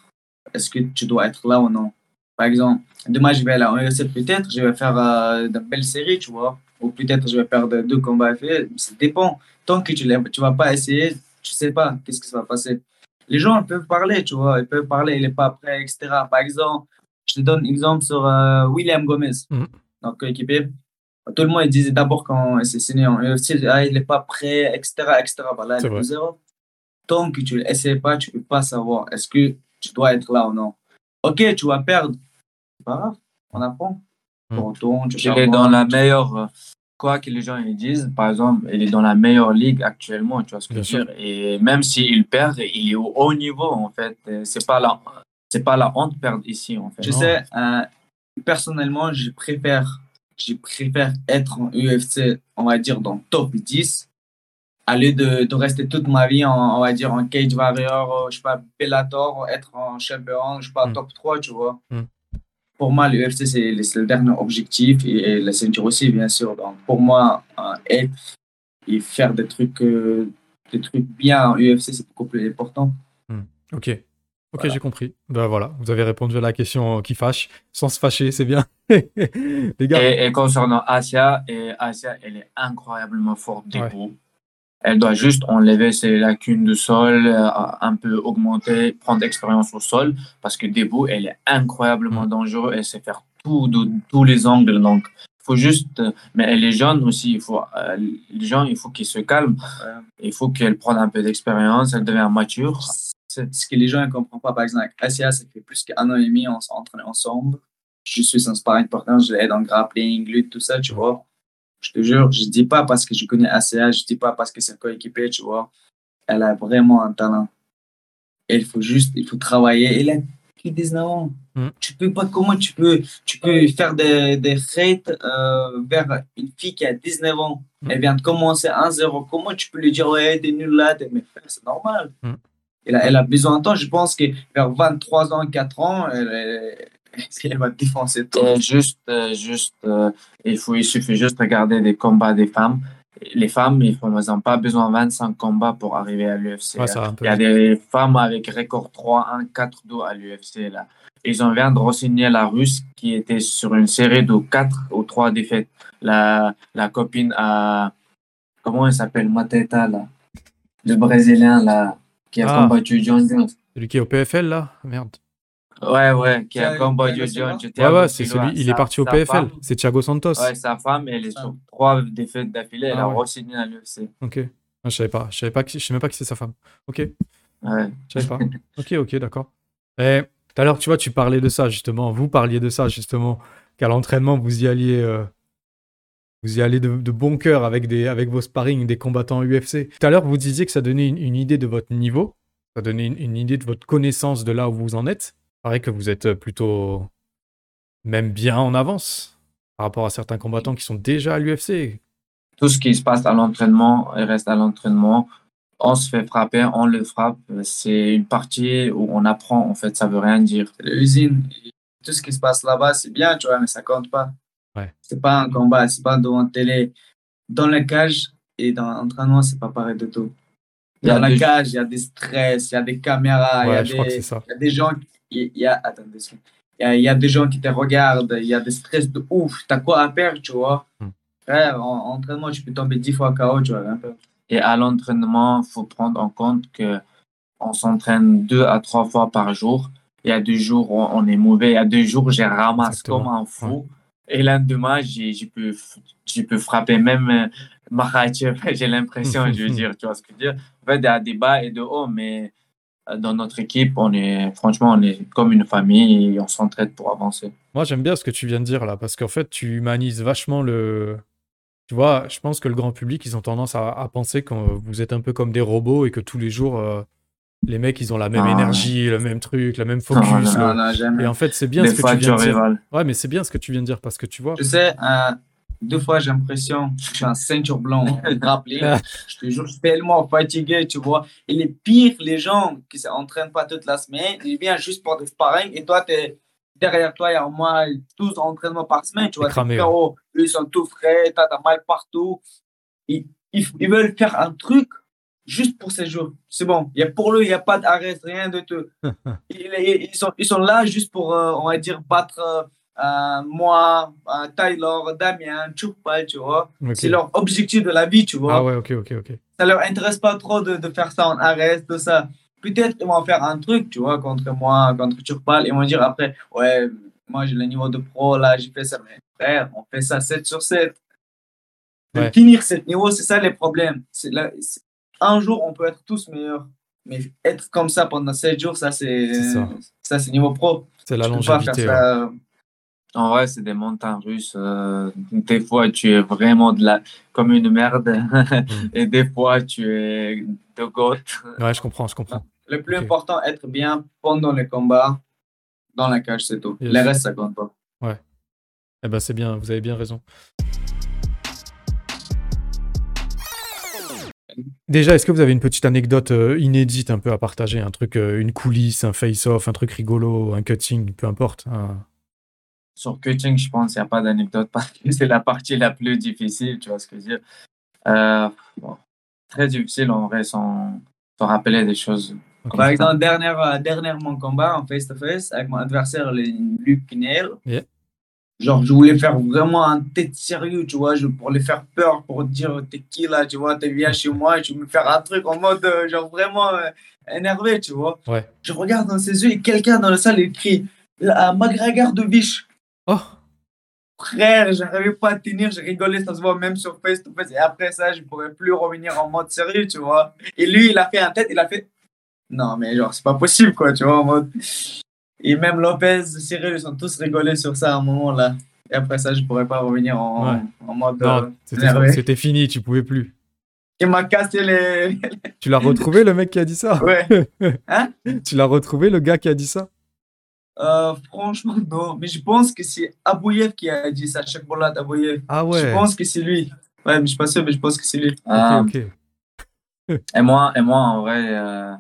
est-ce que tu dois être là ou non. Par exemple, demain je vais aller en UFC peut-être, je vais faire euh, de belles séries, tu vois, ou peut-être je vais perdre deux combats fait, ça dépend. Tant que tu ne tu vas pas essayer, tu sais pas qu'est-ce qui va passer. Les gens peuvent parler, tu vois, ils peuvent parler, il n'est pas prêt, etc. Par exemple, je te donne un exemple sur euh, William Gomez, mm. donc coéquipier. Tout le monde disait d'abord quand il s'est signé en UFC, ah, il n'est pas prêt, etc. etc. Bah là, il est Tant que tu ne l'essayes pas, tu ne peux pas savoir est-ce que tu dois être là ou non. Ok, tu vas perdre. C'est pas grave, on apprend. Tu Mhm. retournes, tu Il est dans la tu- meilleure, euh, quoi que les gens ils disent, par exemple, il est dans la meilleure ligue actuellement, tu vois ce que Bien je veux dire. Et même s'il perd, il est au haut niveau, en fait. C'est pas la, c'est pas la honte de perdre ici, en fait. Je Non. sais, euh, personnellement, je préfère, je préfère être en UFC, on va dire, dans le top 10, à lieu de, de rester toute ma vie, en, on va dire, en Cage Warrior, euh, je sais pas, Bellator, être en champion, je sais pas, Mm. top 3, tu vois. Mm. Pour moi, l'UFC, c'est le- dernier objectif et, et la ceinture aussi, bien sûr. Donc, pour moi, euh, être et faire des trucs, euh, des trucs bien en UFC, c'est beaucoup plus important. Ok. Ok, Voilà. j'ai compris. Ben voilà, vous avez répondu à la question qui fâche, sans se fâcher, c'est bien. Les gars, Et, et concernant Asia, et Asia, elle est incroyablement forte Ouais. Elle doit juste enlever ses lacunes de sol, euh, un peu augmenter, prendre expérience au sol, parce que debout, elle est incroyablement Mm. dangereuse. Elle sait faire tout de tous les angles. Donc, il faut juste. euh, Mais elle est jeune aussi. Il faut, euh, les gens, il faut qu'ils se calment. Il faut qu'elle prenne un peu d'expérience. Elle devient mature. c'est ce que les gens ne comprennent pas. Par exemple, avec Asia, ça fait plus qu'un an et demi, on s'entraîne ensemble. Je suis son sparring partner, je l'aide en grappling, lutte, tout ça, tu vois. Je te jure, je dis pas parce que je connais Asia, je dis pas parce que c'est un coéquipier, tu vois. Elle a vraiment un talent. Et il faut juste, il faut travailler. Elle a que 19 ans. Mm. Tu peux pas, comment tu peux, tu peux faire des, des hates euh, vers une fille qui a 19 ans. Mm. Elle vient de commencer 1-0. Comment tu peux lui dire, ouais, t'es nul là, t'es... mais c'est normal. Mm. Elle a, elle a besoin de temps. Je pense que vers 23 ans, 4 ans, elle, elle- va défoncer tout? Et juste, euh, juste, euh, il, faut, il suffit juste de regarder des combats des femmes. Les femmes, ils n'ont pas besoin de 25 combats pour arriver à l'UFC. ouais. Il y a des femmes avec record 3-1, 4-2 à l'UFC. là. Ils ont vient de re-signer la Russe qui était sur une série de 4 ou 3 défaites. La, la copine à. Comment elle s'appelle? Mateta, là Le Brésilien, là, qui a Ah. combattu John Jones. Celui qui est au PFL là? Merde. Ouais, ouais, qui combattu Silva John Ouais, ouais, c'est celui, il est parti au PFL. C'est Thiago Santos. Ouais, sa femme, elle est sur trois défaites d'affilée. Elle Ah a re-signé à l'UFC. Ok. Ah, je savais pas. Je savais pas. qui- Je sais même pas qui c'est sa femme. Ok. Ouais. Je savais pas. ok, ok, d'accord. Et tout à l'heure, tu vois, tu parlais de ça justement. Vous parliez de ça justement. Qu'à l'entraînement, vous y alliez. euh, Vous y allez de, de bon cœur avec, des, avec vos sparring des combattants UFC. Tout à l'heure, vous disiez que ça donnait une, une idée de votre niveau, ça donnait une, une idée de votre connaissance de là où vous en êtes. Paraît que vous êtes plutôt même bien en avance par rapport à certains combattants qui sont déjà à l'UFC. Tout ce qui se passe à l'entraînement, reste à l'entraînement. On se fait frapper, on le frappe. C'est une partie où on apprend, en fait, ça veut rien dire. L'usine. Tout ce qui se passe là-bas, c'est bien, tu vois, mais ça compte pas. Ouais. C'est pas un combat, c'est pas devant télé. Dans la cage et dans l'entraînement, c'est pas pareil du tout. Dans la des- cage, il y a des stress, il y a des caméras, il y Ouais, des- y a des gens qui. Il y a, secondes. il y a, il y a des gens qui te regardent, il y a des stress de ouf. T'as quoi à perdre, tu vois? Hmm. Frère, en, en entraînement, tu peux tomber dix fois KO, tu rien perdre. Et à l'entraînement, il faut prendre en compte que on s'entraîne deux à trois fois par jour. Il y a deux jours où on est mauvais. Il y a deux jours j'ai ramasse Exactement. comme un fou. Et lendemain, pu, j'ai pu frapper même euh, Makhachev. J'ai l'impression, je veux dire, tu vois ce que je veux dire. En fait, il y a des bas et de hauts, mais dans notre équipe, on est, franchement, on est comme une famille et on s'entraide pour avancer. Moi, j'aime bien ce que tu viens de dire là, parce qu'en fait, tu humanises vachement le. Tu vois, je pense que le grand public, ils ont tendance à, à penser que vous êtes un peu comme des robots et que tous les jours, euh, les mecs, ils ont la même Ah. énergie, le même truc, le même focus. Non, non. Et en fait, c'est bien ce que tu viens de dire. rivales. Ouais, mais c'est bien ce que tu viens de dire parce que tu vois. Tu sais, euh, deux fois, j'ai l'impression, je suis un ceinture blanc, rappelé. je te jure, je suis tellement fatigué, tu vois. Et les pires, les gens qui ne s'entraînent pas toute la semaine, ils viennent juste pour des sparring et toi, es, derrière toi, il y a au moins 12 entraînements par semaine, tu vois. Cramé, frérots, eux, ils sont tout frais, tu as mal partout. Ils, ils, ils veulent faire un truc juste pour ces jours. C'est bon. Il y a pour eux, il n'y a pas d'arrêt, rien de tout. ils, ils, sont, ils sont là juste pour, euh, on va dire, battre euh, moi, euh, Tyler, Damien, Chupal, tu vois. C'est leur objectif de la vie, tu vois. Ah ouais, ok, ok, ok. Ça leur intéresse pas trop de, de faire ça en arrêt, tout ça. Peut-être ils vont faire un truc, tu vois, contre moi, contre Chupal. Ils vont dire après, ouais, moi j'ai le niveau de pro, là, j'ai fait ça. Mais frère, on fait ça 7 sur 7. De Ouais. finir ce niveau, c'est ça les problèmes. C'est là, un jour, on peut être tous meilleurs. Mais être comme ça pendant 7 jours, ça, c'est ça. ça, c'est niveau pro. C'est la peux pas faire longévité. ouais. En vrai, c'est des montagnes russes. euh, des fois, tu es vraiment de la... comme une merde. Et des fois, tu es de goth. Ouais, je comprends, je comprends. Le plus important, être bien pendant les combats, dans la cage, c'est tout. Yes. Le reste, ça compte pas. Eh ben, c'est bien, vous avez bien raison. Déjà, est-ce que vous avez une petite anecdote euh, inédite un peu à partager? Un truc, euh, une coulisse, un face-off, un truc rigolo, un cutting, peu importe. un- Sur cutting, je pense qu'il n'y a pas d'anecdote parce que c'est la partie la plus difficile, tu vois ce que je veux dire. Euh, bon, très difficile en vrai sans se rappeler des choses. Par exemple, dernière, euh, dernièrement combat en face-to-face avec mon adversaire, le Luc Pinel. Yeah. Genre, je voulais faire vraiment un tête sérieux, tu vois, je, pour les faire peur, pour dire t'es qui là, tu vois, t'es viens chez moi, et tu veux me faire un truc en mode, euh, genre vraiment euh, énervé, tu vois. Ouais. Je regarde dans ses yeux et quelqu'un dans la salle, il crie à McGregor de biche. Oh Frère, j'arrivais pas à tenir, j'ai rigolé, ça se voit même sur face to face. Et après ça, je pourrais plus revenir en mode sérieux, tu vois. Et lui, il a fait un tête, il a fait. Non, mais genre, c'est pas possible, quoi, tu vois, en mode. Et même Lopez, Cyril, ils sont tous rigolés sur ça à un moment là. Et après ça, je pourrais pas revenir en, Ouais. en mode. euh, Non, c'était énervé. c'était fini, tu pouvais plus. Il m'a cassé les. Tu l'as retrouvé, le mec qui a dit ça? Ouais. Tu l'as retrouvé, le gars qui a dit ça? Euh, franchement, non. Mais je pense que c'est Abouyev qui a dit ça, chaque bolat Abouyev. Ah Je ouais. pense que c'est lui. Ouais, mais je suis pas sûr, mais je pense que c'est lui. Ok, ok. Et moi, et moi, en vrai, euh,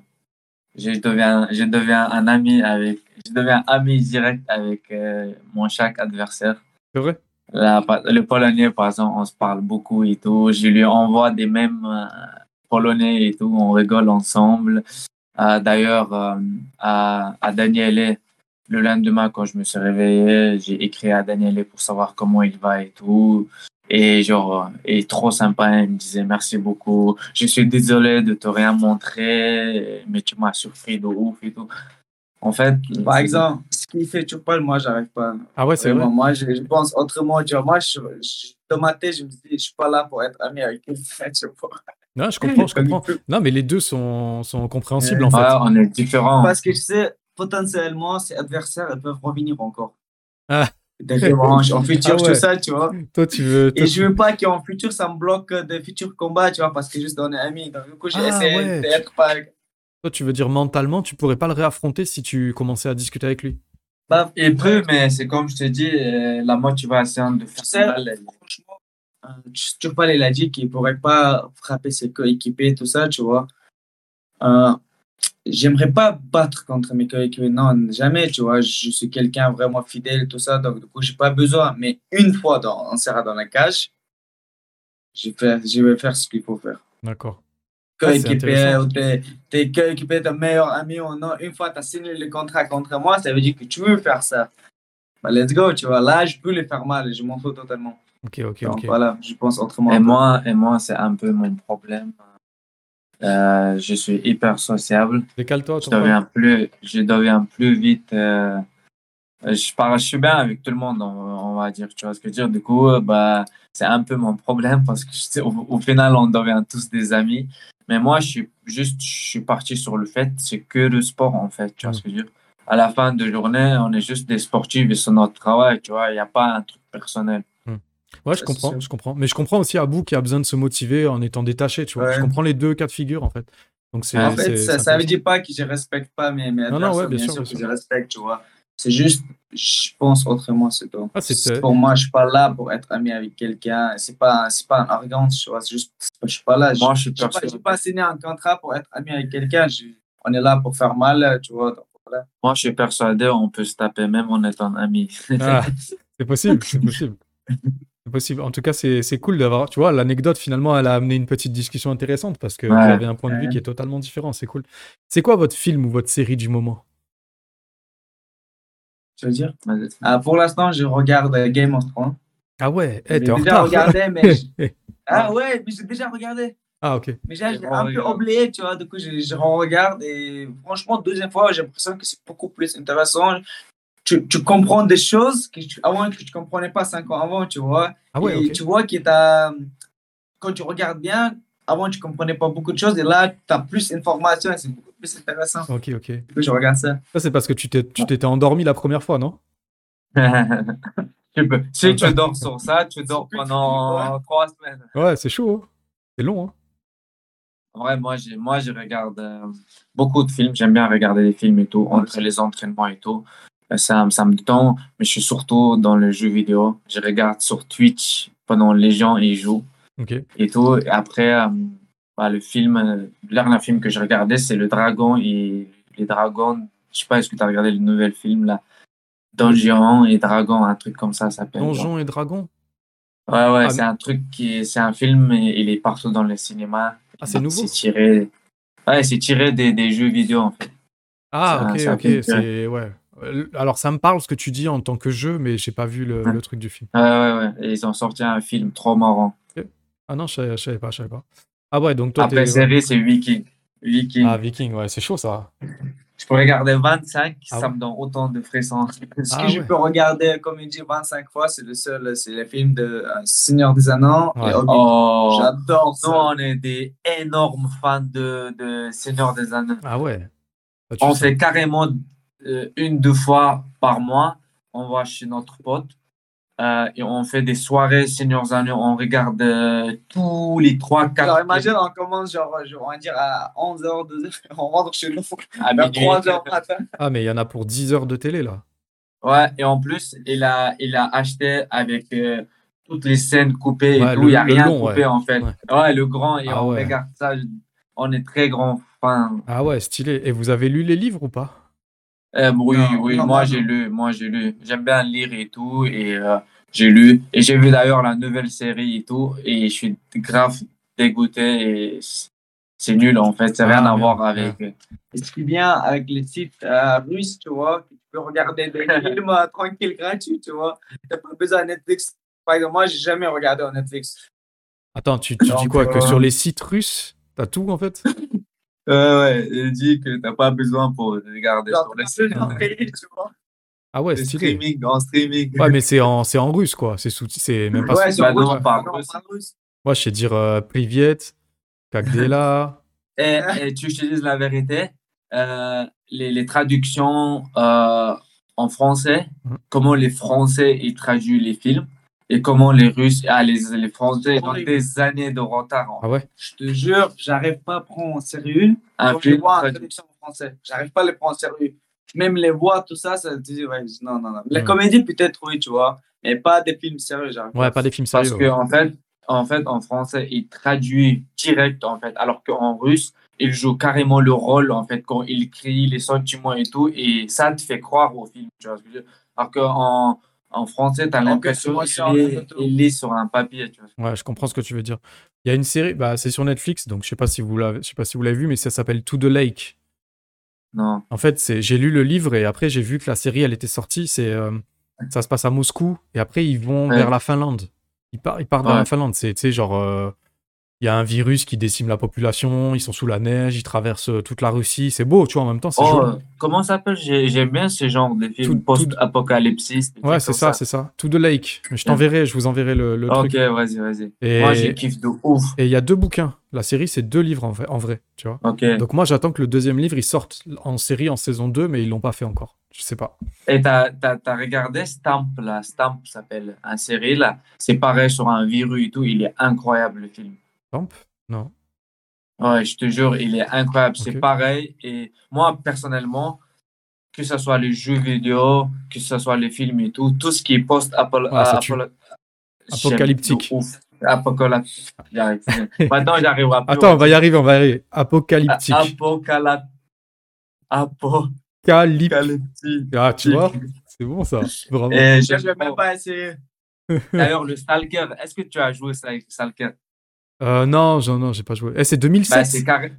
je deviens, je deviens un ami avec, je deviens ami direct avec euh, mon chaque adversaire. C'est vrai? Le polonais, par exemple, on se parle beaucoup et tout. Je lui envoie des mêmes euh, polonais et tout. On rigole ensemble. Euh, D'ailleurs, euh, à, à Daniele, le lendemain, quand je me suis réveillé, j'ai écrit à Daniele pour savoir comment il va et tout. Et genre, euh, il est trop sympa. Il me disait merci beaucoup. Je suis désolé de te rien montrer, mais tu m'as surpris de ouf et tout. En fait, Par exemple, ce qu'il fait Chupal, moi, j'arrive pas. Ah ouais, c'est vrai? moi, je, je pense autrement. Tu vois, moi, je, je- dans ma tête, je me dis, je suis pas là pour être ami avec quelqu'un. tu vois. Non, je comprends, je comprends. Non, mais les deux sont, sont compréhensibles, en fait. on est différents. Parce que je sais, potentiellement, ces adversaires, peuvent revenir encore. Ah. Des revanches, en futur, Ah ouais. tout ça, tu vois. Toi, tu veux... toi, Et tu- je veux pas qu'en futur, ça me bloque des futurs combats, tu vois, parce que juste on est amis. Donc, du coup, j'ai Ah, essayé ouais. d'être pas. Toi, tu veux dire mentalement, tu pourrais pas le réaffronter si tu commençais à discuter avec lui? Bah, Il peut, mais c'est comme je te dis, euh, la motivation de faire ça. franchement, euh, Chupal, il a dit qu'il pourrait pas frapper ses coéquipiers, tout ça, tu vois. Euh, J'aimerais pas battre contre mes coéquipiers, non, jamais, tu vois. Je suis quelqu'un vraiment fidèle, tout ça, donc du coup, j'ai pas besoin. Mais une fois dans, on sera dans la cage, je vais faire, je vais faire ce qu'il faut faire. D'accord. Ah, Coéquipier, intéressant. ou tes, tes coéquipiers, ton meilleur ami ou non, une fois tu as signé le contrat contre moi, ça veut dire que tu veux faire ça. Bah, let's go, tu vois. Là, je peux les faire mal, je m'en fous totalement. Ok, ok, Donc ok. voilà, je pense autrement. Et moi, et moi c'est un peu mon problème. Euh, je suis hyper sociable. Décale-toi, Je deviens plus, je deviens plus vite. euh, je, parle, je suis bien avec tout le monde, on, on va dire. Tu vois ce que je veux dire? Du coup, euh, bah, c'est un peu mon problème parce que je sais, au, au final, on devient tous des amis. Mais moi, je suis juste, je suis parti sur le fait, c'est que le sport, en fait. Tu vois ce que je veux dire? À la fin de journée, on est juste des sportifs et c'est notre travail, tu vois. Il n'y a pas un truc personnel. Ouais, je comprends, je comprends. Mais je comprends aussi Abou qui a besoin de se motiver en étant détaché, tu vois. Ouais. Je comprends les deux cas de figure, en fait. Donc c'est. En fait, ça, ça veut dire pas que je respecte pas mes, mes Non, non, ouais, bien bien, sûr, que je respecte, tu vois. C'est juste, je pense autrement, c'est tout. Ah, pour moi, je suis pas là pour être ami avec quelqu'un. C'est pas, c'est pas une arrogance, tu vois. C'est juste, je suis pas là. Moi, je suis Je n'ai pas, pas signé un contrat pour être ami avec quelqu'un. On est là pour faire mal, tu vois. donc voilà. Moi, je suis persuadé, on peut se taper même en étant amis. Ah, c'est possible, c'est possible. C'est possible. En tout cas, c'est c'est cool d'avoir. Tu vois, l'anecdote, finalement, elle a amené une petite discussion intéressante parce que vous Ouais. avez un point de vue qui est totalement différent. C'est cool. C'est quoi votre film ou votre série du moment? Tu veux dire? Ah, Pour l'instant, je regarde Game of Thrones. Ah ouais, eh, J'ai t'es en déjà retard. regardé, mais. je- Ah ouais, mais j'ai déjà regardé. ah, ok. Mais j'ai un peu oublié, tu vois. Du coup, je, je regarde et franchement, deuxième fois, j'ai l'impression que c'est beaucoup plus intéressant. Tu, tu comprends des choses que tu, avant que tu comprenais pas cinq ans avant, tu vois. Ah ouais, et tu vois que t'as- quand tu regardes bien, avant tu comprenais pas beaucoup de choses et là, tu as plus d'informations et c'est beaucoup plus intéressant. Ok, ok. Du coup, je regarde ça. Ça, c'est parce que tu t'es- tu t'étais endormi la première fois, non? Tu peux. Si tu dors sur ça, tu dors pendant trois semaines. Ouais, c'est chaud. hein. C'est long, hein. En vrai, moi, j'ai, moi, je regarde euh, beaucoup de films. J'aime bien regarder des films et tout, entre les entraînements et tout. Euh, Ça, me- ça me détend, mais je suis surtout dans le jeu vidéo. Je regarde sur Twitch pendant les gens y jouent et tout. Et après, euh, bah, le film, euh, dernier film que je regardais, c'est Le Dragon et les dragons. Je sais pas, est-ce que tu as regardé le nouvel film là? Donjon et Dragon, un truc comme ça, ça s'appelle. Donjons et Dragons? Ouais, ouais, Ah, c'est un truc qui est, c'est un film et il est partout dans le cinéma. Ah, c'est nouveau? C'est tiré, ouais, c'est tiré des, des jeux vidéo en fait. Ah, ok, ok. C'est ouais. Euh, Alors, ça me parle ce que tu dis en tant que jeu, mais j'ai pas vu le, Ouais. le truc du film. Ouais, ouais, ouais. Et ils ont sorti un film trop marrant. Ah non, je savais, je savais pas, je savais pas. Ah ouais, donc toi, Après, t'es. série, c'est Viking. Viking. Ah, Viking, ouais, c'est chaud ça. Je peux regarder 25, Ah ça ouais. me donne autant de frissons. Ce Ah que je ouais. peux regarder, comme il dit, 25 fois, c'est le seul, c'est le film de euh, Seigneur des Anneaux Ouais. Oh, J'adore nous, on est des énormes fans de, de Seigneur des Anneaux. Ah ouais. Ah, tu On sais. fait carrément euh, une, deux fois par mois. On va chez notre pote euh, et on fait des soirées des Anneaux. On regarde euh, tous les trois, quatre. Alors imagine, on commence genre, genre, on va dire à 11h, 12h, on rentre chez nous à à minuit. 3h matin. Ah, mais il y en a pour 10 heures de télé là. Ouais, et en plus, il a, il a acheté avec euh, toutes les scènes coupées et Ouais, tout. le- Il n'y a rien long, coupé ouais. en fait. Ouais. Ouais. le grand, et Ah on ouais. regarde ça. On est très grands fans. Ah ouais, stylé. Et vous avez lu les livres ou pas? Euh, oui, Non, oui, non, moi j'ai lu, moi j'ai lu. J'aime bien lire et tout, et euh, j'ai lu. Et j'ai vu d'ailleurs la nouvelle série et tout, et je suis grave dégoûté. Et c'est nul en fait, c'est Ah, rien à voir avec. Et ce qui est bien avec les sites euh, russes, tu vois, que tu peux regarder des films euh, tranquilles, gratuits, tu vois. Tu n'as pas besoin de Netflix. Par exemple, moi, j'ai jamais regardé en Netflix. Attends, tu, tu dis quoi Que euh, sur les sites russes, t'as tout en fait? Ouais, ouais, il dit que t'as pas besoin pour regarder sur tu tu vois. Ah ouais, stylé. streaming, en streaming. Ouais, mais c'est en, c'est en russe quoi. C'est sous, c'est même pas. Ouais, sous- sur bah russe, non, tu vois, russe. Moi, je sais dire euh, Privet, Kagdela. Et, et tu te dises la vérité, euh, les, les traductions euh, en français, Mhm. comment les Français ils traduisent les films et comment les Russes, ah, les, les Français ont des années de retard. en Ah ouais? Je te jure, j'arrive pas à prendre en sérieux Un quand je vois traduit. traduction en français. J'arrive pas à les prendre en sérieux. Même les voix, tout ça, ça te dit, ouais, non, non, non. Les Hmm. comédies, peut-être, oui, tu vois, mais pas des films sérieux, j'arrive Ouais, pas des films Parce sérieux. que ouais. en fait, en fait, en français, ils traduisent direct en fait, alors qu'en russe, ils jouent carrément le rôle en fait quand ils crient les sentiments et tout, et ça te fait croire au film. Tu vois Alors qu'en en français, tu as l'impression qu'il est sur un papier. Tu vois. Ouais, je comprends ce que tu veux dire. Il y a une série, bah, c'est sur Netflix, donc je sais pas si vous l'avez, je sais pas si vous l'avez vu, mais ça s'appelle To the Lake. Non. En fait, c'est, j'ai lu le livre et après j'ai vu que la série, elle était sortie. C'est, euh, ça se passe à Moscou et après ils vont Ouais. vers la Finlande. Ils, partent, ils partent vers la Finlande. C'est, genre, euh, il y a un virus qui décime la population. Ils sont sous la neige, ils traversent euh, toute la Russie. C'est beau, tu vois. En même temps, c'est Oh, joli. comment ça s'appelle? J'ai- J'aime bien ce genre de films post-apocalypsis. Ouais, c'est ça, c'est ça. To the Lake. Mais je t'enverrai, je vous enverrai le, le Ok, truc. vas-y, vas-y. Et Moi, j'ai kiffé de ouf. et il y a deux bouquins. La série, c'est deux livres en vrai, en vrai, tu vois. Ok. Donc moi, j'attends que le deuxième livre, il sorte en série en saison 2, mais ils l'ont pas fait encore. Je sais pas. Et t'as as, regardé Stamp, là? Stamp s'appelle un série, là. C'est pareil sur un virus et tout. Il est incroyable, le film. Lamp Non. Ouais, je te jure, il est incroyable. C'est pareil. Et moi, personnellement, que ce soit les jeux vidéo, que ce soit les films et tout, tout ce qui est post-apocalyptique. Ouais, ça tue. Apocalyptique. Apocalyptique. J'arrive. Maintenant, j'arriverai plus. Attends, on va y arriver, on va y arriver. Apocalyptique. Apocala... Apocalyptique. Apocalyptique. Ah, tu vois, c'est bon ça. Vraiment. Et Je j'aime vais même pas- essayer. D'ailleurs, le Stalker, est-ce que tu as joué Stal- Stalker? Euh, non, non, j'ai pas joué. Eh, c'est Bah, 2007. c'est carré...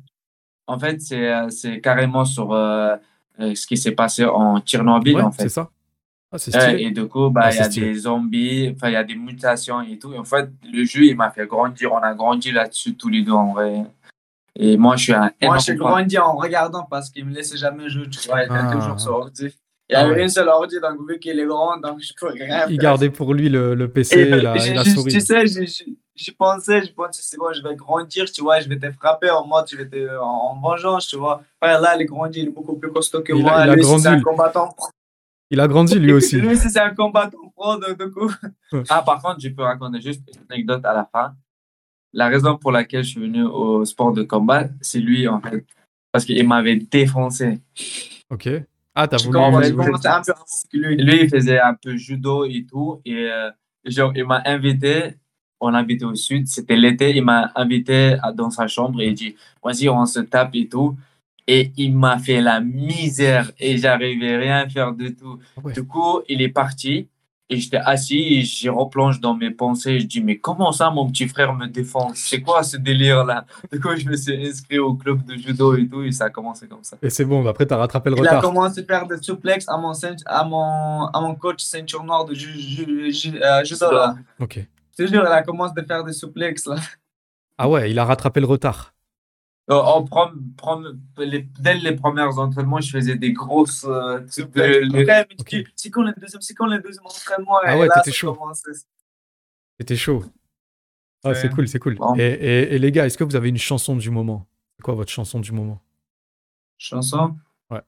En fait, c'est euh, c'est carrément sur euh, euh, ce qui s'est passé en Tchernobyl, Ouais, en fait. c'est ça. Ah, c'est Euh, stylé. et du coup, bah, Ah, il y a c'est stylé. des zombies, enfin, il y a des mutations et tout. Et en fait, le jeu, il m'a fait grandir. On a grandi là-dessus tous les deux, en vrai. Et moi, je suis un Moi, j'ai grandi en regardant parce qu'il me laissait jamais jouer. Tu vois, il était Ah. toujours sur ordi. Il y Ah avait ouais. une seule ordi, donc vu qu'il est grand, donc je pouvais rien Il gardait pour lui le, le PC Et, et la, et souris. Tu sais, j'ai- j'ai- j'y pensais, je pensais, c'est bon, je vais grandir, tu vois, je vais te frapper en mode, je vais te, en, en vengeance, tu vois. Ouais, là, il est grandi, il est beaucoup plus costaud que Il a- moi. il a c'est un grandi. combattant pro. Il a grandi lui aussi. Lui, c'est un combattant pro, donc du coup. Ah, par contre, je peux raconter juste une anecdote à la fin. La raison pour laquelle je suis venu au sport de combat, c'est lui, en fait. Parce qu'il m'avait défoncé. Ok. Ah, t'as Je voulu. je. Lui, il faisait un peu judo et tout. Et euh, genre, il m'a invité. On habitait au sud. C'était l'été. Il m'a invité dans sa chambre et il dit Vas-y, on se tape et tout. Et il m'a fait la misère et j'arrivais rien à faire du tout. Ah ouais. Du coup, il est parti et j'étais assis et je replonge dans mes pensées. Je dis Mais comment ça, mon petit frère me défend? C'est quoi ce délire-là? Du coup, je me suis inscrit au club de judo et tout et ça a commencé comme ça. Et c'est bon, après t'as rattrapé le Il a retard. commencé à faire des suplexes à mon, à mon, à mon coach ceinture noire de ju, ju- ju- euh, judo. Là. Ok. Te jure, il a commencé à faire des suplexes. Là. Ah ouais, il a rattrapé le retard. Euh, en prom- prom- les- dès les premiers entraînements, je faisais des grosses. euh, de- C'est quand le deuxième, c'est quand le deuxième entraînement Ah ouais, t'étais chaud. C'était chaud. Ah, c'est cool, c'est cool. Bon. Et, et- et les gars, est-ce que vous avez une chanson du moment? C'est quoi votre chanson du moment? Chanson? Ouais.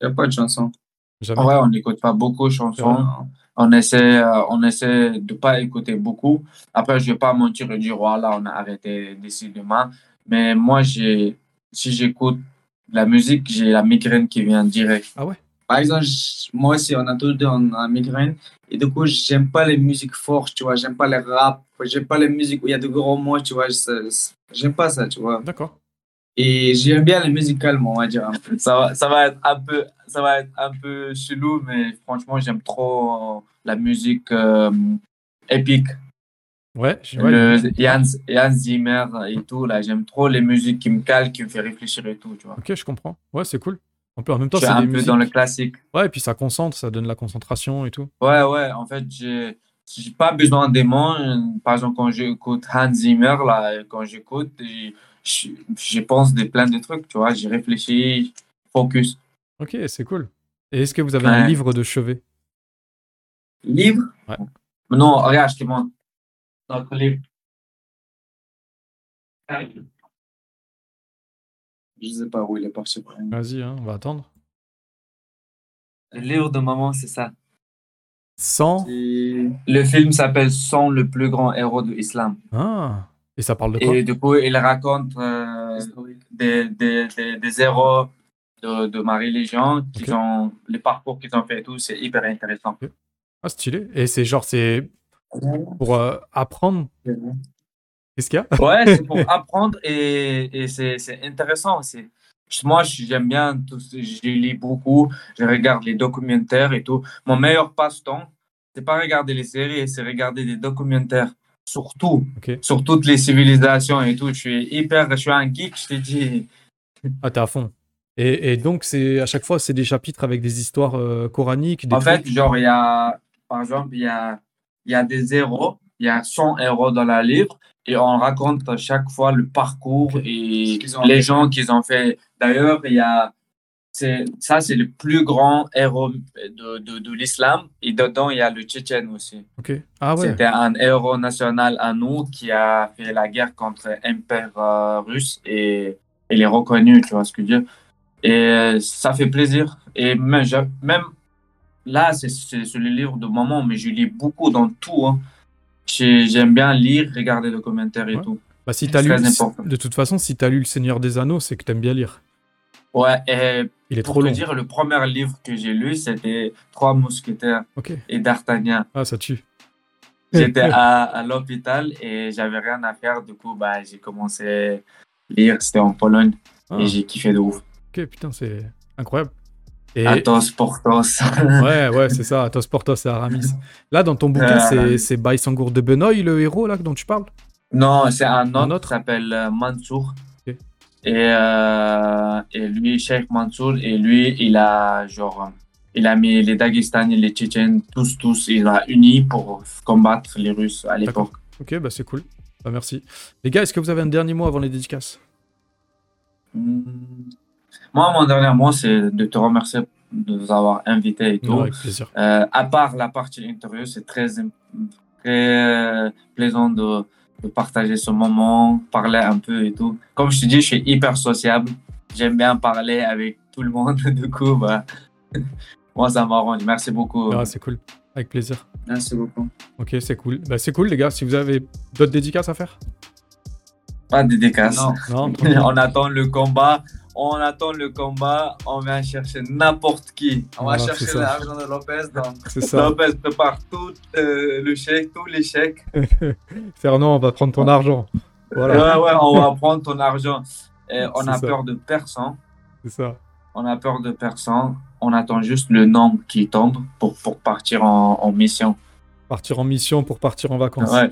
Il n'y a pas de chanson. Jamais. Vrai, on n'écoute pas beaucoup de chansons. On essaie, euh, on essaie de pas écouter beaucoup. Après, je vais pas mentir et dire, voilà, on a arrêté d'ici demain. Mais moi, j'ai, si j'écoute la musique, j'ai la migraine qui vient direct. Ah ouais? Par exemple, moi aussi, on a tous deux on a migraine. Et du coup, j'aime pas les musiques fortes, tu vois. J'aime pas les rap. J'aime pas les musiques où il y a de gros mots, tu vois. J'aime pas ça, tu vois. D'accord. Et j'aime bien les musiques calmes, on va dire. Ça va, ça va être un peu, ça va être un peu chelou, mais franchement, j'aime trop la musique euh, épique. Ouais, le Hans, Hans Zimmer et tout, là, j'aime trop les musiques qui me calent, qui me fait réfléchir et tout, tu vois. Ok, je comprends. Ouais, c'est cool. En plus, en même temps, c'est un des peu musiques. dans le classique. Ouais, et puis ça concentre, ça donne la concentration et tout. Ouais, ouais, en fait, j'ai j'ai pas besoin des mots. Par exemple, quand j'écoute Hans Zimmer, là, quand j'écoute, je, pense des plein de trucs, tu vois, j'ai réfléchi, focus. Ok, c'est cool. Et est-ce que vous avez un livre de chevet? Livre? Ouais. Non, regarde, je te montre. Notre livre. Je sais pas où il est parti. Vas-y, hein, on va attendre. Le livre de maman, c'est ça. 100 Et- Le film s'appelle Son le plus grand héros de l'islam. Ah Et ça parle de quoi? Et du coup, il raconte euh, des, des, des, des héros de, de ma religion, qui ont, les parcours qu'ils ont fait et tout, c'est hyper intéressant. Ah, stylé. Et c'est genre, c'est pour euh, apprendre? Qu'est-ce qu'il y a? Ouais, c'est pour apprendre et, et c'est c'est intéressant aussi. Moi, j'aime bien, tout, je lis beaucoup, je regarde les documentaires et tout. Mon meilleur passe-temps, c'est pas regarder les séries, c'est regarder des documentaires sur tout, Ok. sur toutes les civilisations et tout. Je suis hyper, je suis un geek, je te dis. Ah, t'es à fond. Et, et donc, c'est à chaque fois, c'est des chapitres avec des histoires euh, coraniques. Des En fait, genre, il y a, par exemple, il y a, il y a des héros, il y a 100 héros dans la livre, et on raconte à chaque fois le parcours et les fait. gens qu'ils ont fait. D'ailleurs, il y a, ça, c'est le plus grand héros de, de, de l'islam, et dedans, il y a le Tchétchène aussi. Ok. Ah ouais. C'était un héros national à nous qui a fait la guerre contre l'Empire euh, russe, et il est reconnu, tu vois ce que je veux dire. Et euh, ça fait plaisir. Et même, je- même là, c'est les livres de maman, mais je lis beaucoup dans tout. hein. J'ai- J'aime bien lire, regarder les commentaires et Ouais. tout. Bah, si c'est lu, de toute façon, si t'as lu Le Seigneur des Anneaux, c'est que t'aimes bien lire. Ouais, et Il est Pour trop te long. dire, le premier livre que j'ai lu, c'était Trois mousquetaires et D'Artagnan. Ah, ça tue. J'étais à, à l'hôpital et j'avais rien à faire. Du coup, bah, j'ai commencé à lire. C'était en Pologne Ah, et j'ai kiffé de ouf. ok, putain, c'est incroyable. Et Athos, Porthos. ouais, ouais, c'est ça. Athos Porthos et Aramis. Là, dans ton bouquin, Euh, c'est Baïsangour de Benoît, le héros là dont tu parles? non, c'est un autre, Un autre qui s'appelle euh, Mansour. Et, euh, et lui, Cheikh Mansour, et lui, il a genre. Il a mis les Dagestani, les Tchétchènes, tous, tous, il a uni pour combattre les Russes à l'époque. Ok, bah c'est cool. Bah merci. Les gars, est-ce que vous avez un dernier mot avant les dédicaces? Hmm. Moi, mon dernier mot, c'est de te remercier de nous avoir invités et tout. Plaisir. Euh, à part la partie interview, c'est très, très plaisant de, de partager ce moment, parler un peu et tout. Comme je te dis, je suis hyper sociable. J'aime bien parler avec tout le monde. Du coup, bah, moi, ça m'arrange. Merci beaucoup. Ah, c'est cool. Avec plaisir. Merci beaucoup. Ok, c'est cool. Bah c'est cool les gars. Si vous avez d'autres dédicaces à faire? Pas de dédicace. Non. On attend le combat. On attend le combat. On vient chercher n'importe qui. On va chercher l'argent de Lopez. Donc, ça. Lopez prépare tout euh, le chèque, tous les chèques. Fernand, on va prendre ton argent. Voilà, Ouais, ouais, on va prendre ton argent. Et on a ça. peur de personne. c'est ça. On a peur de personne. On attend juste le nombre qui tombe pour, pour partir en, en mission. Partir en mission pour partir en vacances. Ouais.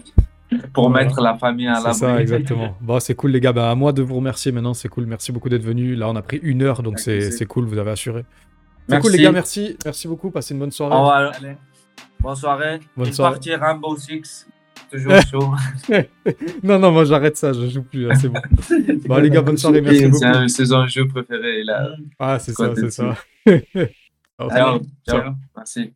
Pour Voilà. mettre la famille à C'est l'abri. ça, exactement. Bon, c'est cool, les gars. Bah, à moi de vous remercier maintenant. C'est cool. Merci beaucoup d'être venus. Là, on a pris une heure, donc c'est c'est cool. Vous avez assuré. C'est cool, les gars. Merci. Merci beaucoup. Passez une bonne soirée. On va- allez. Bonne soirée. Bonne Une soirée. partie Rainbow Six. Toujours chaud. Non, non, moi, j'arrête ça. Je joue plus. là, C'est bon. Bon, les gars, bonne soirée. Merci C'est beaucoup. un- c'est son jeu préféré. Là. Ah, c'est ça, c'est ça. Ciao. Ciao. Ciao. Merci.